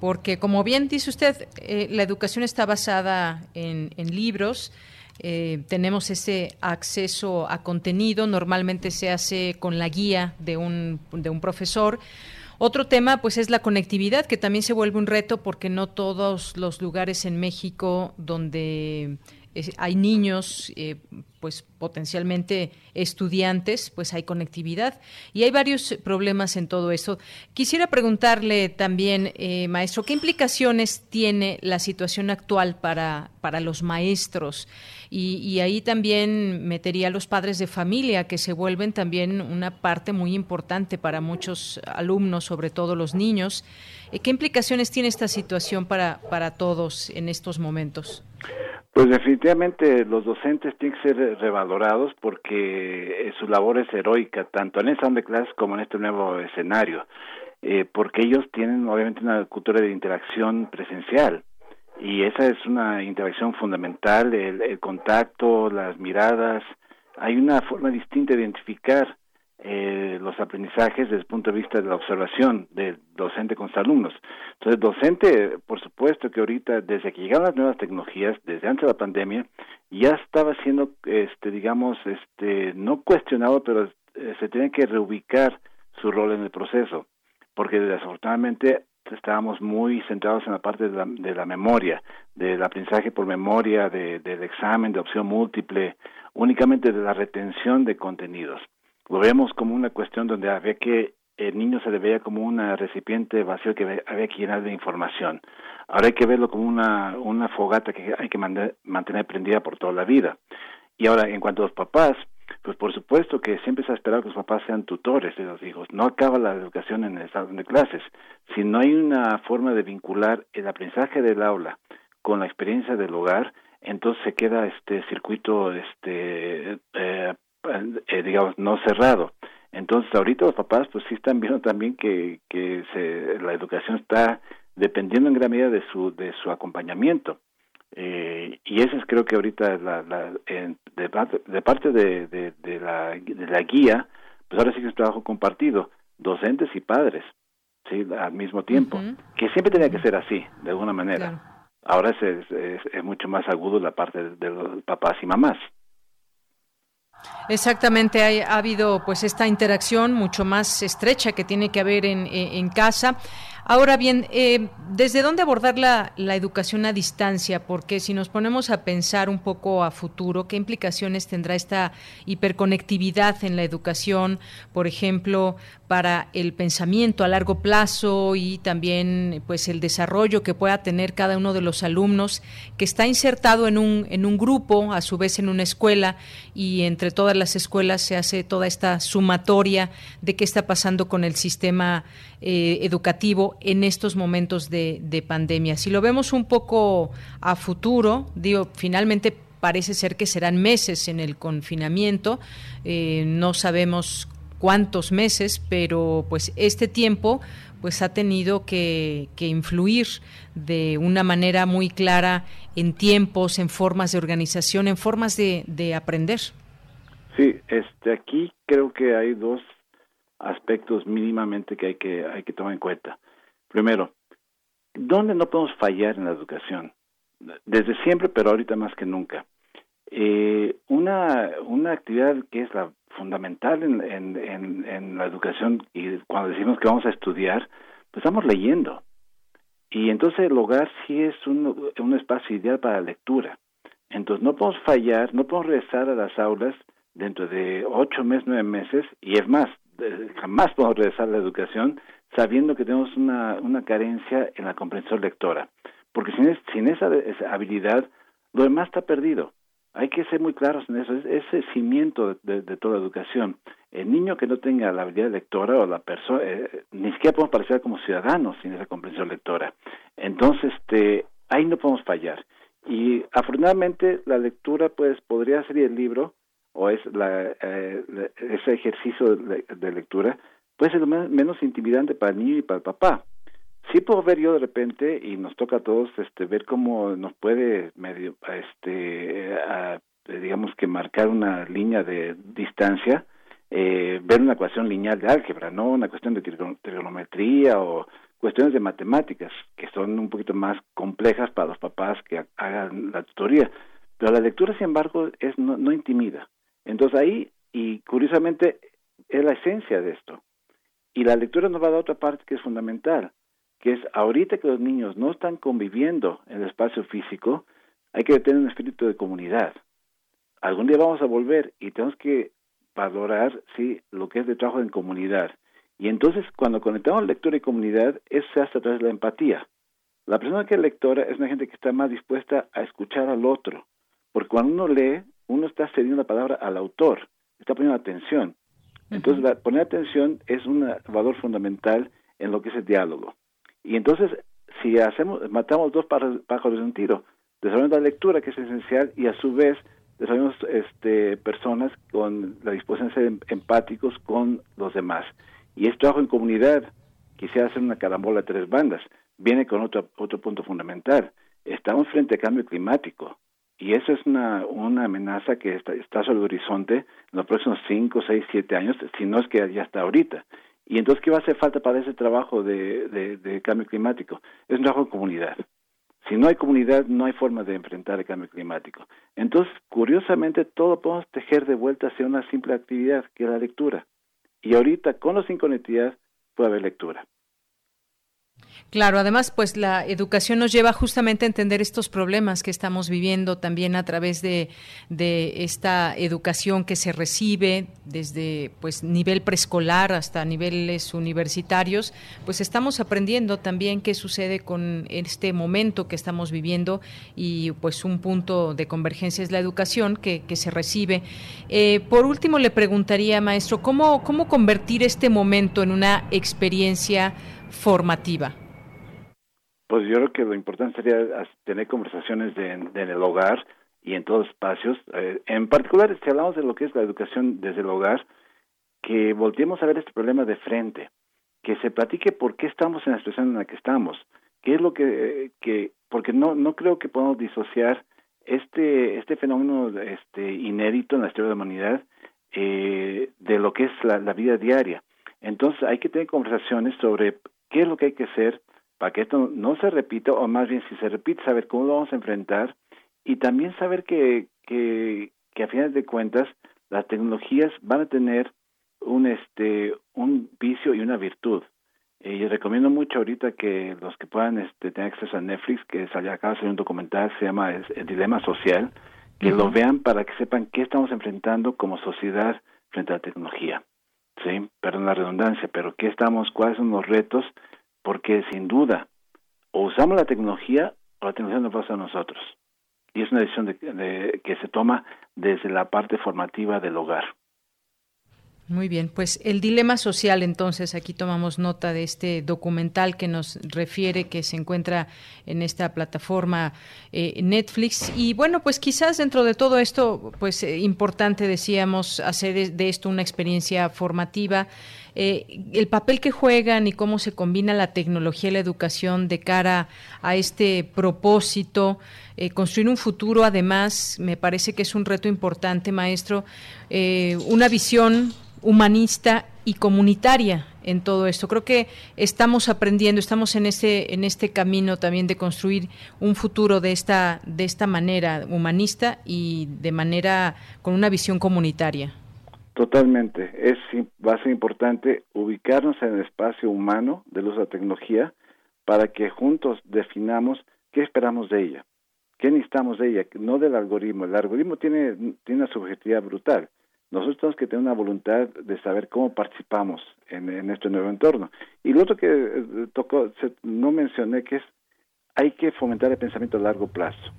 [SPEAKER 1] porque como bien dice usted, eh, la educación está basada en, libros. Eh, tenemos ese acceso a contenido, normalmente se hace con la guía de un, de un profesor, otro tema, pues, es la conectividad, que también se vuelve un reto porque no todos los lugares en México donde eh, hay niños, eh, pues potencialmente estudiantes, pues hay conectividad y hay varios problemas en todo eso. Quisiera preguntarle también, eh, maestro, ¿qué implicaciones tiene la situación actual para, para los maestros? Y, ahí también metería a los padres de familia, que se vuelven también una parte muy importante para muchos alumnos, sobre todo los niños. ¿Qué implicaciones tiene esta situación para, para todos en estos momentos?
[SPEAKER 31] Pues definitivamente los docentes tienen que ser revalorados porque eh, su labor es heroica, tanto en el salón de clases como en este nuevo escenario, eh, porque ellos tienen obviamente una cultura de interacción presencial y esa es una interacción fundamental, el, el contacto, las miradas, hay una forma distinta de identificar eh, los aprendizajes desde el punto de vista de la observación del docente con sus alumnos. Entonces, docente, por supuesto que ahorita, desde que llegaron las nuevas tecnologías, desde antes de la pandemia, ya estaba siendo, este, digamos, este, no cuestionado, pero eh, se tiene que reubicar su rol en el proceso, porque desafortunadamente estábamos muy centrados en la parte de la, de la memoria, del aprendizaje por memoria, de, del examen de opción múltiple, únicamente de la retención de contenidos. Lo vemos como una cuestión donde había que el niño se le veía como un recipiente vacío que había que llenar de información. Ahora hay que verlo como una, una fogata que hay que mantener prendida por toda la vida. Y ahora, en cuanto a los papás, pues por supuesto que siempre se ha esperado que los papás sean tutores de los hijos. No acaba la educación en el salón de clases. Si no hay una forma de vincular el aprendizaje del aula con la experiencia del hogar, entonces se queda este circuito, este, eh, eh, digamos, no cerrado. Entonces ahorita los papás pues sí están viendo también que, que se, la educación está dependiendo en gran medida de su, de su acompañamiento. Eh, y eso es creo que ahorita la, la, de, parte, de parte de, de, la, de la guía, pues ahora sí que es un trabajo compartido, docentes y padres, sí, al mismo tiempo, que siempre tenía que ser así, de alguna manera. Ahora es, es, es, mucho más agudo la parte de los papás y mamás.
[SPEAKER 1] Exactamente, ha habido pues esta interacción mucho más estrecha que tiene que haber en, en casa. Ahora bien, eh, ¿desde dónde abordar la, la, educación a distancia? Porque si nos ponemos a pensar un poco a futuro, ¿qué implicaciones tendrá esta hiperconectividad en la educación, por ejemplo, para el pensamiento a largo plazo y también pues el desarrollo que pueda tener cada uno de los alumnos que está insertado en un, en un grupo, a su vez en una escuela, y entre todas las escuelas se hace toda esta sumatoria de qué está pasando con el sistema eh, educativo en estos momentos de, pandemia. Si lo vemos un poco a futuro, digo, finalmente parece ser que serán meses en el confinamiento, eh, no sabemos cuántos meses, pero pues este tiempo pues ha tenido que, influir de una manera muy clara en tiempos, en formas de organización, en formas de, de aprender.
[SPEAKER 31] Sí, este aquí creo que hay dos aspectos mínimamente que hay que hay que tomar en cuenta. Primero, ¿dónde no podemos fallar en la educación? Desde siempre, pero ahorita más que nunca. Eh, una, una actividad que es la fundamental en, en, en, la educación y cuando decimos que vamos a estudiar, pues estamos leyendo. Y entonces el hogar sí es un, un espacio ideal para la lectura. Entonces no podemos fallar, no podemos regresar a las aulas dentro de ocho meses, nueve meses, y es más, jamás podemos regresar a la educación sabiendo que tenemos una, una carencia en la comprensión lectora. Porque sin, sin esa, habilidad, lo demás está perdido. Hay que ser muy claros en eso. Es ese cimiento de, de, toda educación. El niño que no tenga la habilidad lectora o la persona, eh, ni siquiera podemos parecer como ciudadanos sin esa comprensión lectora. Entonces, este, ahí no podemos fallar. Y afortunadamente la lectura, pues, podría ser el libro, o es la, eh, ese ejercicio de, lectura puede ser lo menos, intimidante para el niño y para el papá. Sí puedo ver yo de repente y nos toca a todos este ver cómo nos puede medio este digamos que marcar una línea de distancia eh, ver una ecuación lineal de álgebra, no una cuestión de trigonometría o cuestiones de matemáticas que son un poquito más complejas para los papás que hagan la tutoría. Pero la lectura, sin embargo, es no, no intimida. Entonces ahí, y curiosamente, es la esencia de esto. Y la lectura nos va a dar otra parte que es fundamental, que es ahorita que los niños no están conviviendo en el espacio físico, hay que tener un espíritu de comunidad. Algún día vamos a volver y tenemos que valorar sí lo que es de trabajo en comunidad. Y entonces cuando conectamos lectura y comunidad, eso se hace a través de la empatía. La persona que es lectora es una gente que está más dispuesta a escuchar al otro, porque cuando uno lee, uno está cediendo la palabra al autor, está poniendo atención. Entonces, poner atención es un valor fundamental en lo que es el diálogo. Y entonces, si hacemos, matamos dos pájaros de un tiro, desarrollamos la lectura, que es esencial, y a su vez desarrollamos este, personas con la disposición de ser em, empáticos con los demás. Y este trabajo en comunidad, quisiera hacer una carambola de tres bandas, viene con otro, otro punto fundamental, estamos frente al cambio climático y eso es una, una amenaza que está, sobre el horizonte en los próximos 5, 6, 7 años, si no es que ya está ahorita. Y entonces, ¿qué va a hacer falta para ese trabajo de, cambio climático? Es un trabajo de comunidad. Si no hay comunidad, no hay forma de enfrentar el cambio climático. Entonces, curiosamente, todo podemos tejer de vuelta hacia una simple actividad, que es la lectura. Y ahorita, con o sin conectividad, puede haber lectura.
[SPEAKER 1] Claro, además, pues la educación nos lleva justamente a entender estos problemas que estamos viviendo también a través de, esta educación que se recibe desde pues nivel preescolar hasta niveles universitarios, pues estamos aprendiendo también qué sucede con este momento que estamos viviendo y pues un punto de convergencia es la educación que, que se recibe. Eh, por último, le preguntaría, maestro, ¿cómo, cómo convertir este momento en una experiencia formativa?
[SPEAKER 31] Pues yo creo que lo importante sería tener conversaciones de, en el hogar y en todos espacios. Eh, en particular, si hablamos de lo que es la educación desde el hogar, que volteemos a ver este problema de frente, que se platique por qué estamos en la situación en la que estamos, qué es lo que, que porque no no creo que podamos disociar este este fenómeno este inédito en la historia de la humanidad eh, de lo que es la vida diaria. Entonces hay que tener conversaciones sobre qué es lo que hay que hacer para que esto no se repita, o más bien si se repite, saber cómo lo vamos a enfrentar y también saber que, que, que a fines de cuentas las tecnologías van a tener un este un vicio y una virtud. Y recomiendo mucho ahorita que los que puedan este, tener acceso a Netflix, que salió acaba de salir un documental, se llama El Dilema Social, que lo vean para que sepan qué estamos enfrentando como sociedad frente a la tecnología. Sí, perdón la redundancia, pero qué estamos, cuáles son los retos porque sin duda o usamos la tecnología o la tecnología nos pasa a nosotros. Y es una decisión de, que se toma desde la parte formativa del hogar.
[SPEAKER 1] Muy bien, pues el dilema social, entonces, aquí tomamos nota de este documental que nos refiere que se encuentra en esta plataforma eh, Netflix. Y bueno, pues quizás dentro de todo esto, pues eh, importante, decíamos, hacer de esto una experiencia formativa. Eh, el papel que juegan y cómo se combina la tecnología y la educación de cara a este propósito. construir un futuro, además, me parece que es un reto importante, maestro, una visión humanista y comunitaria en todo esto. Creo que estamos aprendiendo, estamos en este en este camino también de construir un futuro de esta de esta manera humanista y de manera con una visión comunitaria.
[SPEAKER 31] Totalmente, es va a ser importante ubicarnos en el espacio humano de la tecnología para que juntos definamos qué esperamos de ella, qué necesitamos de ella, no del algoritmo. El algoritmo tiene tiene una subjetividad brutal nosotros tenemos que tener una voluntad de saber cómo participamos en, este nuevo entorno. Y lo otro que eh, tocó, no mencioné, que es hay que fomentar el pensamiento a largo plazo.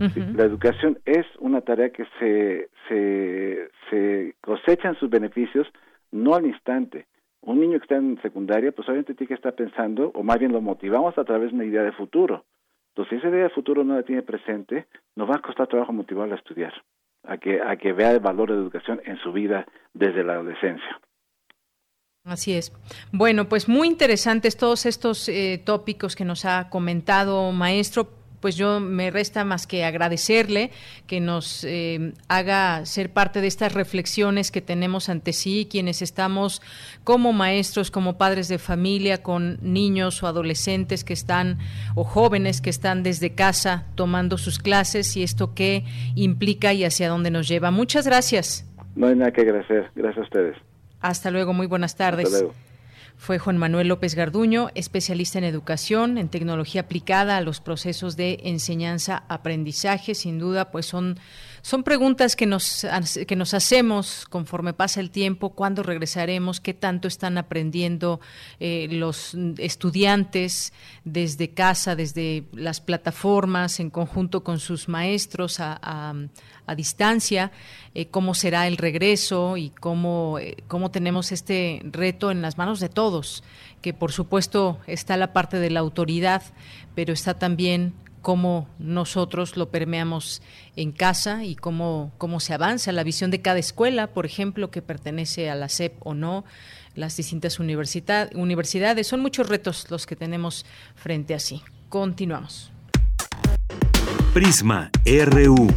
[SPEAKER 31] La educación es una tarea que se, se, se cosechan sus beneficios no al instante. Un niño que está en secundaria, pues obviamente tiene que estar pensando, o más bien lo motivamos a través de una idea de futuro. Entonces, si esa idea de futuro no la tiene presente, nos va a costar trabajo motivarlo a estudiar a que, a que vea el valor de la educación en su vida desde la adolescencia.
[SPEAKER 1] Así es. Bueno, pues muy interesantes todos estos eh, tópicos que nos ha comentado, maestro pues yo me resta más que agradecerle que nos eh, haga ser parte de estas reflexiones que tenemos ante sí, quienes estamos como maestros, como padres de familia, con niños o adolescentes que están, o jóvenes que están desde casa tomando sus clases y esto qué implica y hacia dónde nos lleva. Muchas gracias.
[SPEAKER 31] No hay nada que agradecer. Gracias a ustedes.
[SPEAKER 1] Hasta luego, muy buenas tardes.
[SPEAKER 31] Hasta luego
[SPEAKER 1] fue Juan Manuel López Garduño, especialista en educación, en tecnología aplicada a los procesos de enseñanza-aprendizaje. Sin duda, pues son, son preguntas que nos, que nos hacemos conforme pasa el tiempo, cuándo regresaremos, qué tanto están aprendiendo eh, los estudiantes desde casa, desde las plataformas, en conjunto con sus maestros a, distancia, eh, cómo será el regreso y cómo, eh, cómo tenemos este reto en las manos de todos, que por supuesto está la parte de la autoridad, pero está también cómo nosotros lo permeamos en casa y cómo, cómo se avanza la visión de cada escuela, por ejemplo, que pertenece a la SEP o no, las distintas universidades. Son muchos retos los que tenemos frente a sí. Continuamos.
[SPEAKER 6] Prisma RU.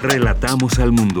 [SPEAKER 6] Relatamos al mundo.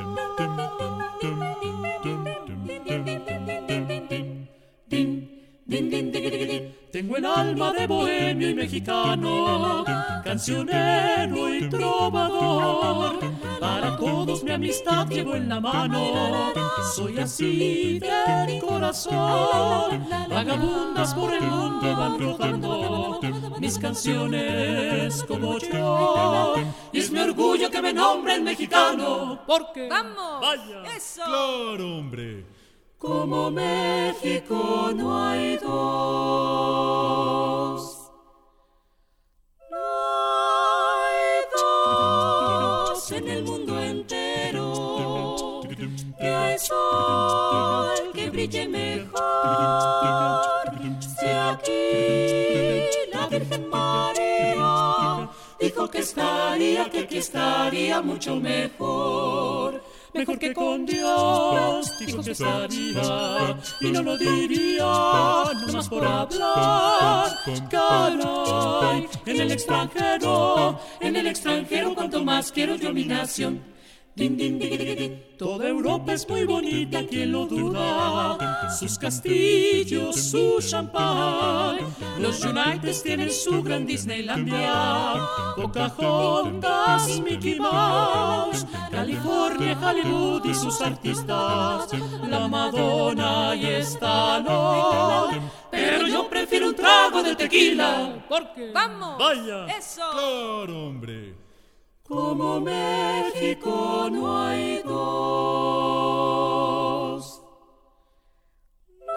[SPEAKER 17] Tengo el alma de bohemio y mexicano, cancionero y trovador. Para todos mi amistad llevo en la mano, soy así de corazón. Vagabundas por el mundo van rodando mis canciones como yo. Y es mi orgullo que me nombren mexicano, porque
[SPEAKER 32] ¡Vamos!
[SPEAKER 17] Vaya.
[SPEAKER 32] ¡Eso!
[SPEAKER 17] Claro, hombre. Como México no hay dos. No hay dos en el mundo entero. Que hay sol que brille mejor. Si aquí la Virgen María dijo que estaría, que aquí estaría mucho mejor mejor que con Dios, dijo que estaría, y no lo diría, nomás por hablar. Caray, en el extranjero, en el extranjero, cuanto más quiero yo mi nación. Din, din, din. Toda Europa es muy bonita, quien lo duda. Sus castillos, su champán. Los United tienen su gran Disneylandia. Pocahontas, Mickey Mouse. California, Hollywood y sus artistas. La Madonna y Stallone. Pero yo prefiero un trago de tequila. Porque.
[SPEAKER 32] ¡Vamos!
[SPEAKER 17] Vaya.
[SPEAKER 32] ¡Eso!
[SPEAKER 17] Claro, hombre. Como México no hay dos. No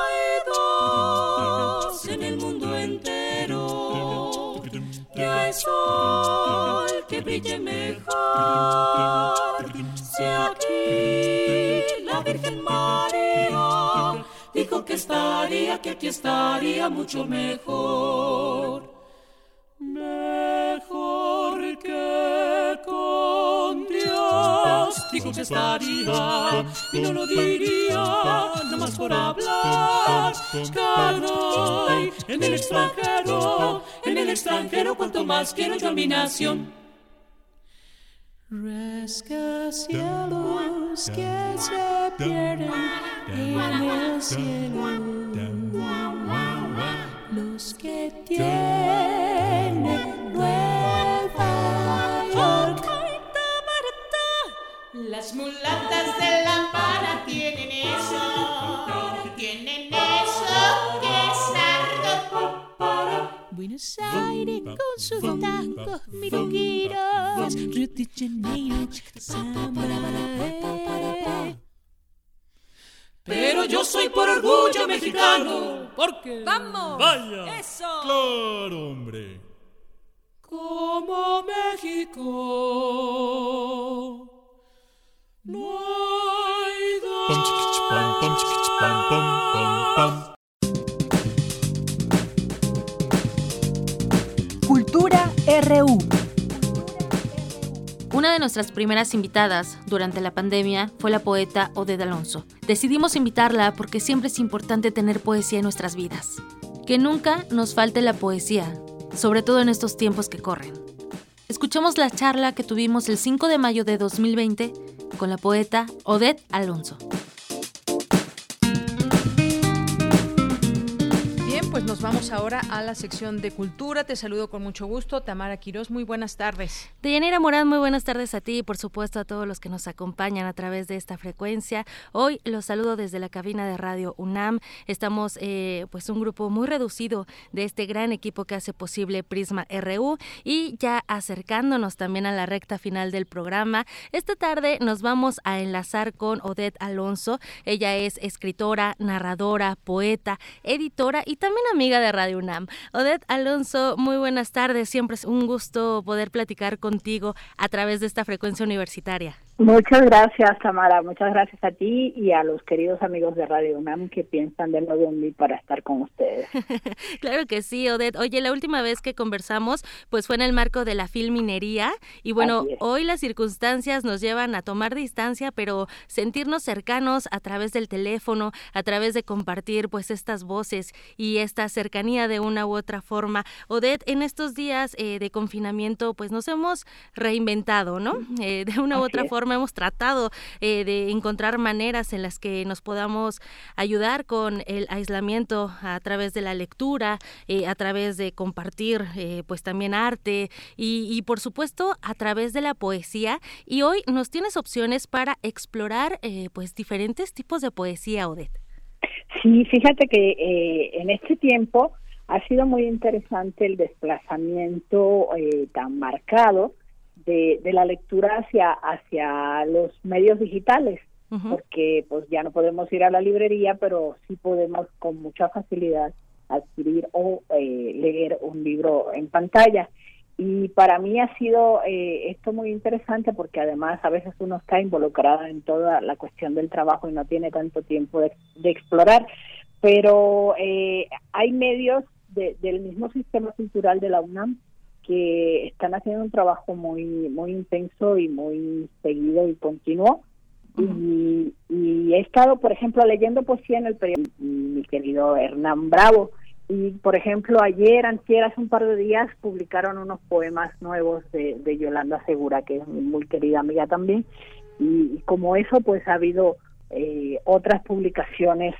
[SPEAKER 17] hay dos en el mundo entero. Que hay sol que brille mejor. Si aquí la Virgen María dijo que estaría, que aquí estaría mucho mejor. Mejor dijo que estaría y no lo diría nomás por hablar. Caray, en el extranjero, en el extranjero, cuanto más quiero yo mi nación. Rascacielos que se pierden en el cielo. Los que tienen
[SPEAKER 32] Las mulatas de la para tienen eso, tienen eso que es. Buenos Aires con sus tacos, mirongueros, Río de Janeiro, samba.
[SPEAKER 17] Pero yo soy por orgullo mexicano, porque
[SPEAKER 32] ¡Vamos!
[SPEAKER 17] Vaya.
[SPEAKER 32] ¡Eso!
[SPEAKER 17] Claro, hombre. Como México
[SPEAKER 3] Cultura RU.
[SPEAKER 33] Una de nuestras primeras invitadas durante la pandemia fue la poeta Odette Alonso. Decidimos invitarla porque siempre es importante tener poesía en nuestras vidas. Que nunca nos falte la poesía, sobre todo en estos tiempos que corren. Escuchamos la charla que tuvimos el 5 de mayo de 2020 con la poeta Odette Alonso.
[SPEAKER 1] Pues nos vamos ahora a la sección de cultura. Te saludo con mucho gusto. Tamara Quirós, muy buenas tardes.
[SPEAKER 33] Deyanira Morán, muy buenas tardes a ti y por supuesto a todos los que nos acompañan a través de esta frecuencia. Hoy los saludo desde la cabina de Radio UNAM. Estamos eh, pues un grupo muy reducido de este gran equipo que hace posible Prisma RU y ya acercándonos también a la recta final del programa. Esta tarde nos vamos a enlazar con Odette Alonso. Ella es escritora, narradora, poeta, editora y también amiga de Radio UNAM. Odette Alonso, muy buenas tardes. Siempre es un gusto poder platicar contigo a través de esta frecuencia universitaria.
[SPEAKER 34] Muchas gracias, Tamara. Muchas gracias a ti y a los queridos amigos de Radio UNAM que piensan de nuevo en mí para estar con ustedes.
[SPEAKER 33] claro que sí, Odette. Oye, la última vez que conversamos, pues fue en el marco de la filminería y bueno, hoy las circunstancias nos llevan a tomar distancia, pero sentirnos cercanos a través del teléfono, a través de compartir pues estas voces y esta cercanía de una u otra forma. Odette, en estos días eh, de confinamiento, pues nos hemos reinventado, ¿no? Eh, de una u otra forma hemos tratado eh, de encontrar maneras en las que nos podamos ayudar con el aislamiento a través de la lectura, eh, a través de compartir eh, pues también arte y, por supuesto a través de la poesía. Y hoy nos tienes opciones para explorar pues diferentes tipos de poesía, Odette.
[SPEAKER 34] Sí, fíjate que en este tiempo ha sido muy interesante el desplazamiento tan marcado de, la lectura hacia, hacia los medios digitales, porque pues ya no podemos ir a la librería, pero sí podemos con mucha facilidad adquirir o eh, leer un libro en pantalla. Y para mí ha sido eh, esto muy interesante porque además a veces uno está involucrado en toda la cuestión del trabajo y no tiene tanto tiempo de, explorar, pero eh, hay medios del mismo sistema cultural de la UNAM que están haciendo un trabajo muy muy intenso y muy seguido y continuo. y, he estado, por ejemplo, leyendo poesía en el periódico, mi querido Hernán Bravo. Y, por ejemplo, ayer, antier, hace un par de días, publicaron unos poemas nuevos de, Yolanda Segura, que es mi muy querida amiga también. Y, como eso, pues ha habido eh, otras publicaciones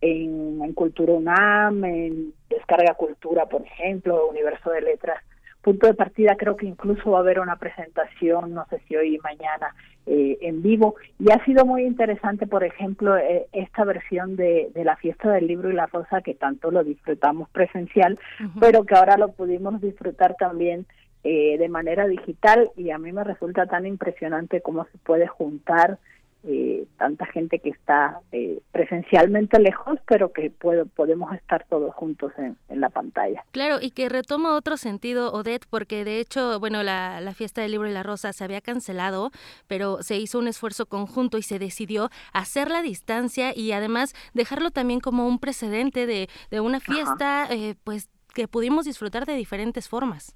[SPEAKER 34] en, en Cultura UNAM, en Descarga Cultura, por ejemplo, Universo de Letras, punto de partida creo que incluso va a haber una presentación, no sé si hoy y mañana, eh, en vivo. Y ha sido muy interesante, por ejemplo, eh, esta versión de, de, la fiesta del libro y la rosa, que tanto lo disfrutamos presencial, pero que ahora lo pudimos disfrutar también eh, de manera digital. Y a mí me resulta tan impresionante cómo se puede juntar eh, tanta gente que está eh, presencialmente lejos, pero que podemos estar todos juntos en, la pantalla.
[SPEAKER 33] Claro, y que retoma otro sentido, Odette, porque de hecho, bueno, la, fiesta del libro y la rosa se había cancelado, pero se hizo un esfuerzo conjunto y se decidió hacer la distancia y además dejarlo también como un precedente de, de una fiesta, eh, pues que pudimos disfrutar de diferentes formas.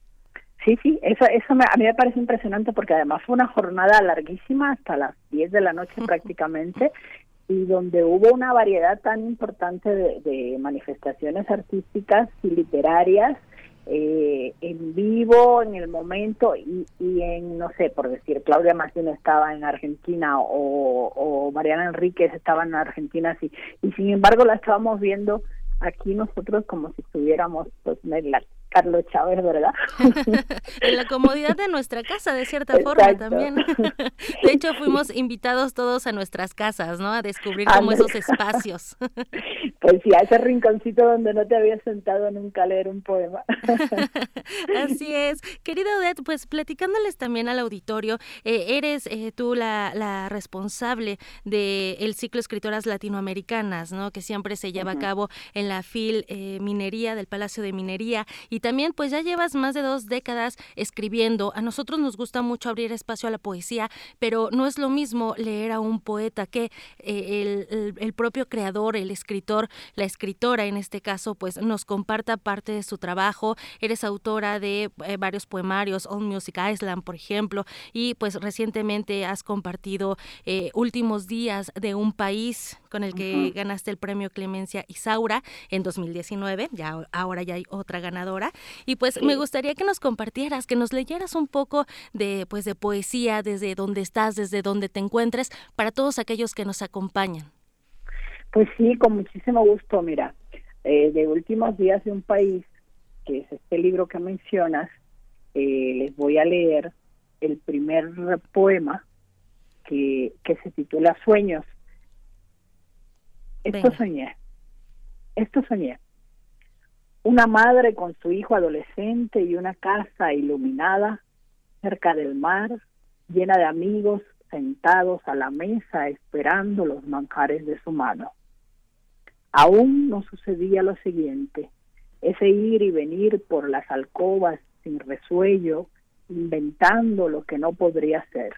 [SPEAKER 34] Sí, sí, eso, eso a mí me parece impresionante porque además fue una jornada larguísima hasta las 10 de la noche prácticamente y donde hubo una variedad tan importante de, manifestaciones artísticas y literarias eh, en vivo, en el momento y, y, en, no sé, por decir, Claudia Massino estaba en Argentina o, o Mariana Enríquez estaba en Argentina, sí, y sin embargo la estábamos viendo aquí nosotros como si estuviéramos pues, en la Carlos Chávez, ¿verdad?
[SPEAKER 33] en la comodidad de nuestra casa, de cierta forma también. de hecho, fuimos invitados todos a nuestras casas, ¿no? A descubrir como esos espacios.
[SPEAKER 34] pues sí, a ese rinconcito donde no te habías sentado nunca a leer un poema.
[SPEAKER 33] Así es. Querida Odette, pues platicándoles también al auditorio, eh, eres eh, tú la, la responsable del el ciclo Escritoras Latinoamericanas, ¿no? Que siempre se lleva a cabo en la FIL eh, Minería, del Palacio de Minería. Y también, pues ya llevas más de dos décadas escribiendo. A nosotros nos gusta mucho abrir espacio a la poesía, pero no es lo mismo leer a un poeta que el, el propio creador, el escritor, la escritora en este caso, pues nos comparta parte de su trabajo. Eres autora de eh, varios poemarios, All Music Island, por ejemplo, y pues recientemente has compartido eh, Últimos Días de un País con el que ganaste el premio Clemencia Isaura en 2019, ya ahora ya hay otra ganadora. Y pues me gustaría que nos compartieras, que nos leyeras un poco de pues de poesía desde donde estás, desde donde te encuentres, para todos aquellos que nos acompañan.
[SPEAKER 34] Pues sí, con muchísimo gusto. Mira, eh, de últimos días de un país, que es este libro que mencionas, eh, les voy a leer el primer poema que, que se titula Sueños. Esto soñé. Esto soñé. Una madre con su hijo adolescente y una casa iluminada cerca del mar, llena de amigos sentados a la mesa esperando los manjares de su mano. Aún no sucedía lo siguiente, ese ir y venir por las alcobas sin resuello, inventando lo que no podría ser.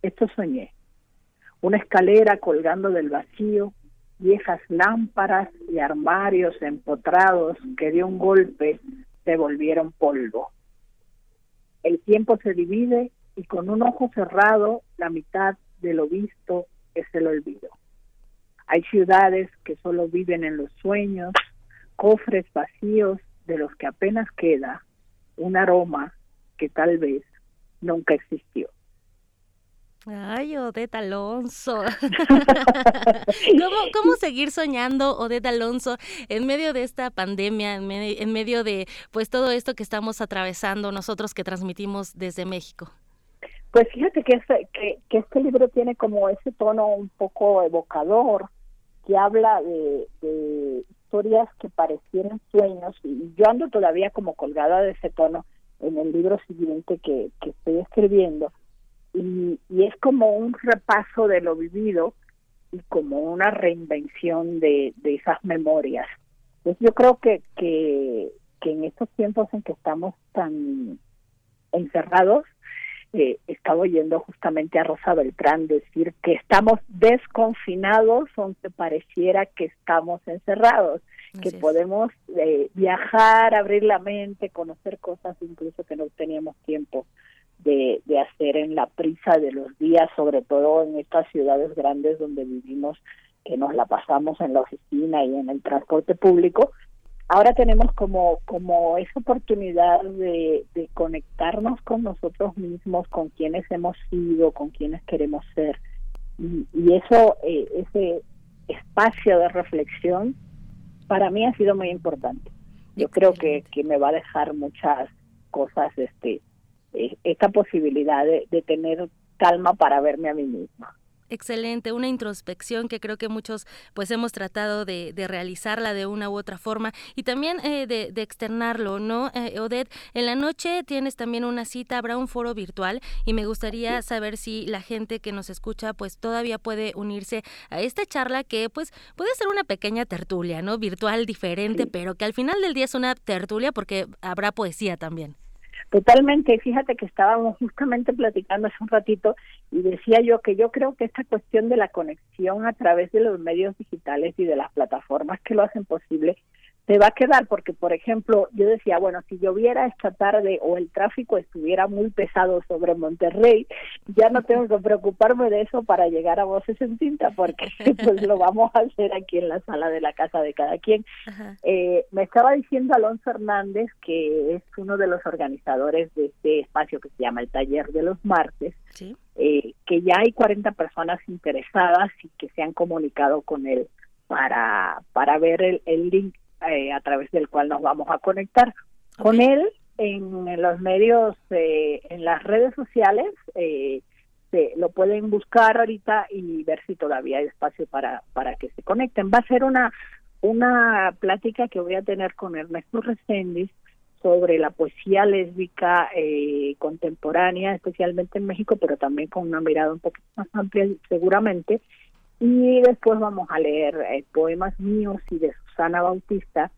[SPEAKER 34] Esto soñé. Una escalera colgando del vacío, viejas lámparas y armarios empotrados que de un golpe se volvieron polvo. El tiempo se divide y con un ojo cerrado la mitad de lo visto es el olvido. Hay ciudades que solo viven en los sueños, cofres vacíos de los que apenas queda un aroma que tal vez nunca existió.
[SPEAKER 33] Ay, Odette Alonso. ¿Cómo, ¿Cómo, seguir soñando, Odette Alonso, en medio de esta pandemia, en, en, medio de pues todo esto que estamos atravesando nosotros que transmitimos desde México?
[SPEAKER 34] Pues fíjate que este, que, que este libro tiene como ese tono un poco evocador, que habla de, de historias que parecieran sueños, y yo ando todavía como colgada de ese tono en el libro siguiente que, que estoy escribiendo, y, y es como un repaso de lo vivido y como una reinvención de, de esas memorias. Entonces yo creo que, que, que en estos tiempos en que estamos tan encerrados, eh, estaba oyendo justamente a Rosa Beltrán decir que estamos desconfinados aunque pareciera que estamos encerrados, que podemos eh, viajar, abrir la mente, conocer cosas incluso que no teníamos tiempo de, de hacer en la prisa de los días, sobre todo en estas ciudades grandes donde vivimos, que nos la pasamos en la oficina y en el transporte público, ahora tenemos como, como esa oportunidad de, de, conectarnos con nosotros mismos, con quienes hemos sido, con quienes queremos ser. Y, y eso, eh, ese espacio de reflexión, para mí ha sido muy importante. Yo creo que, que me va a dejar muchas cosas, este, esta posibilidad de, de tener calma para verme a mí misma.
[SPEAKER 33] Excelente, una introspección que creo que muchos pues hemos tratado de, de realizarla de una u otra forma y también eh, de, de, externarlo, ¿no? Eh, Odette, en la noche tienes también una cita, habrá un foro virtual y me gustaría saber si la gente que nos escucha pues todavía puede unirse a esta charla que pues puede ser una pequeña tertulia, ¿no? Virtual diferente, sí. pero que al final del día es una tertulia porque habrá poesía también.
[SPEAKER 34] Totalmente, fíjate que estábamos justamente platicando hace un ratito y decía yo que yo creo que esta cuestión de la conexión a través de los medios digitales y de las plataformas que lo hacen posible se va a quedar porque, por ejemplo, yo decía, bueno, si lloviera esta tarde o el tráfico estuviera muy pesado sobre Monterrey, ya no tengo que preocuparme de eso para llegar a Voces en Tinta porque pues lo vamos a hacer aquí en la sala de la casa de cada quien. Eh, me estaba diciendo Alonso Hernández, que es uno de los organizadores de este espacio que se llama el Taller de los Martes,
[SPEAKER 33] ¿Sí?
[SPEAKER 34] eh, que ya hay 40 personas interesadas y que se han comunicado con él para, para ver el, el link eh, a través del cual nos vamos a conectar okay. con él en, en, los medios, eh, en las redes sociales. Eh, se, lo pueden buscar ahorita y ver si todavía hay espacio para, para que se conecten. Va a ser una, una plática que voy a tener con Ernesto Reséndiz sobre la poesía lésbica eh, contemporánea, especialmente en México, pero también con una mirada un poquito más amplia seguramente. Y después vamos a leer eh, poemas míos y de Susana Bautista,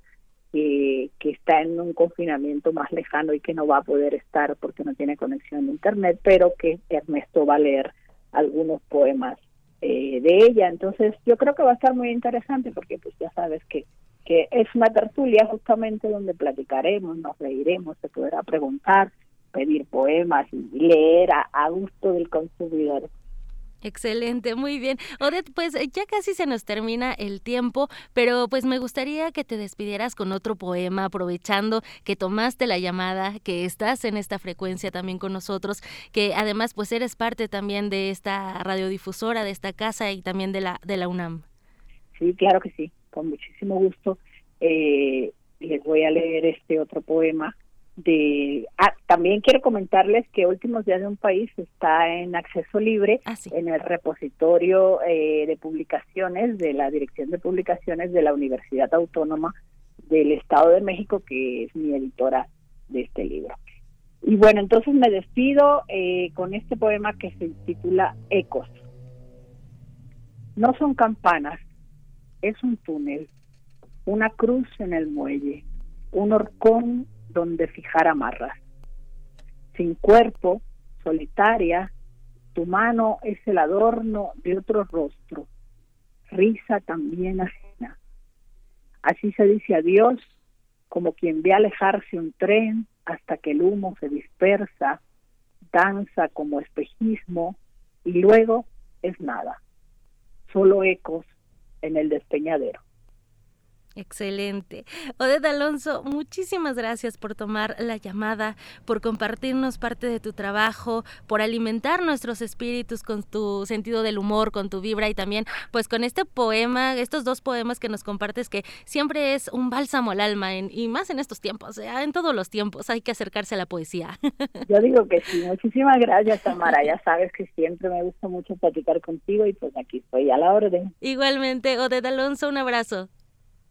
[SPEAKER 34] que está en un confinamiento más lejano y que no va a poder estar porque no tiene conexión a Internet, pero que Ernesto va a leer algunos poemas eh, de ella. Entonces yo creo que va a estar muy interesante porque pues ya sabes que, que es una tertulia justamente donde platicaremos, nos reiremos, se podrá preguntar, pedir poemas y leer a gusto del consumidor.
[SPEAKER 33] Excelente, muy bien. Odette, pues ya casi se nos termina el tiempo, pero pues me gustaría que te despidieras con otro poema, aprovechando que tomaste la llamada, que estás en esta frecuencia también con nosotros, que además pues eres parte también de esta radiodifusora, de esta casa y también de la, de la UNAM.
[SPEAKER 34] Sí, claro que sí, con muchísimo gusto. Eh, les voy a leer este otro poema de ah, también quiero comentarles que Últimos Días de un País está en acceso libre
[SPEAKER 33] ah, sí.
[SPEAKER 34] en el repositorio eh, de publicaciones de la Dirección de Publicaciones de la Universidad Autónoma del Estado de México, que es mi editora de este libro. Y bueno, entonces me despido eh, con este poema que se titula Ecos. No son campanas, es un túnel, una cruz en el muelle, un horcón donde fijar amarras. Sin cuerpo, solitaria, Tu mano es el adorno de otro rostro, risa también ajena. Así se dice adiós, como quien ve alejarse un tren hasta que el humo se dispersa, danza como espejismo y luego es nada, solo ecos en el despeñadero.
[SPEAKER 33] Excelente. Odette Alonso, muchísimas gracias por tomar la llamada, por compartirnos parte de tu trabajo, por alimentar nuestros espíritus con tu sentido del humor, con tu vibra y también pues con este poema, estos dos poemas que nos compartes que siempre es un bálsamo al alma y más en estos tiempos, en todos los tiempos hay que acercarse a la poesía.
[SPEAKER 34] Yo digo que sí, muchísimas gracias Tamara, ya sabes que siempre me gusta mucho platicar contigo y pues aquí estoy a la orden.
[SPEAKER 33] Igualmente, Odette Alonso, un abrazo.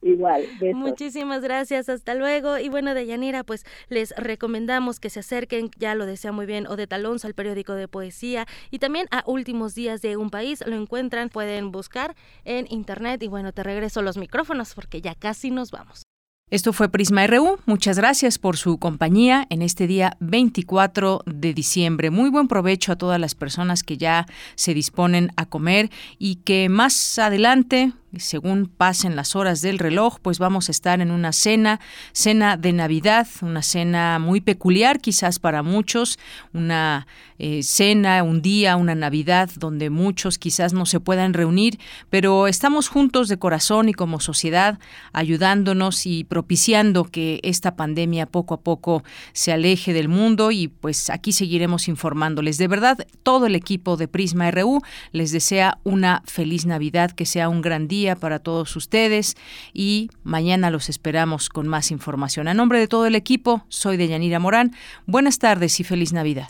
[SPEAKER 34] Igual,
[SPEAKER 33] Muchísimas gracias, hasta luego. Y bueno, Deyanira, pues les recomendamos que se acerquen, ya lo desea muy bien, Odette Alonso al periódico de poesía y también a Últimos Días de un País. Lo encuentran, pueden buscar en internet. Y bueno, te regreso los micrófonos porque ya casi nos vamos.
[SPEAKER 1] Esto fue Prisma RU. Muchas gracias por su compañía en este día 24 de diciembre. Muy buen provecho a todas las personas que ya se disponen a comer y que más adelante, según pasen las horas del reloj, pues vamos a estar en una cena, cena de Navidad, una cena muy peculiar quizás para muchos, una eh, cena, un día, una Navidad donde muchos quizás no se puedan reunir, pero estamos juntos de corazón y como sociedad ayudándonos y propiciando que esta pandemia poco a poco se aleje del mundo y pues aquí seguiremos informándoles. De verdad, todo el equipo de Prisma RU les desea una feliz Navidad, que sea un gran día para todos ustedes y mañana los esperamos con más información. A nombre de todo el equipo, soy Deyanira Morán. Buenas tardes y feliz Navidad.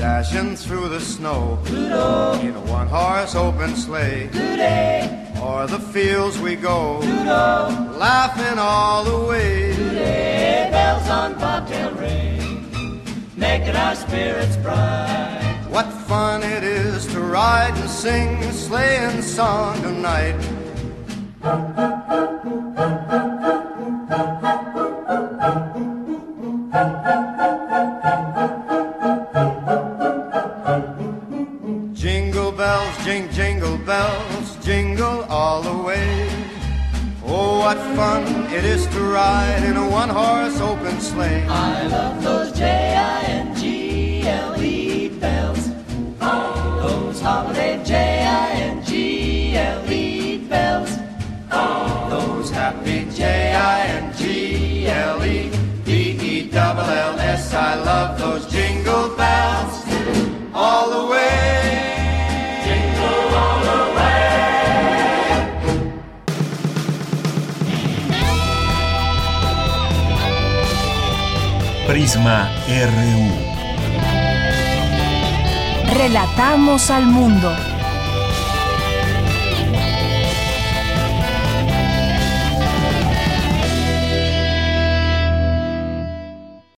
[SPEAKER 35] Dashing through the snow
[SPEAKER 17] Toodle.
[SPEAKER 35] in a one horse open sleigh.
[SPEAKER 17] Today,
[SPEAKER 35] O'er the fields we go,
[SPEAKER 17] Toodle.
[SPEAKER 35] laughing all the way.
[SPEAKER 17] today, bells on bobtail ring, making our spirits bright.
[SPEAKER 35] What fun it is to ride and sing a sleighing song tonight. what fun it is to ride in a one horse open sleigh.
[SPEAKER 17] I love those J I N G L E bells. Oh. Those holiday J I N G L E bells. Oh.
[SPEAKER 35] Those happy J I N G L E B E double L S. I love those jingle bells all the way.
[SPEAKER 6] Prisma RU.
[SPEAKER 3] Relatamos al mundo.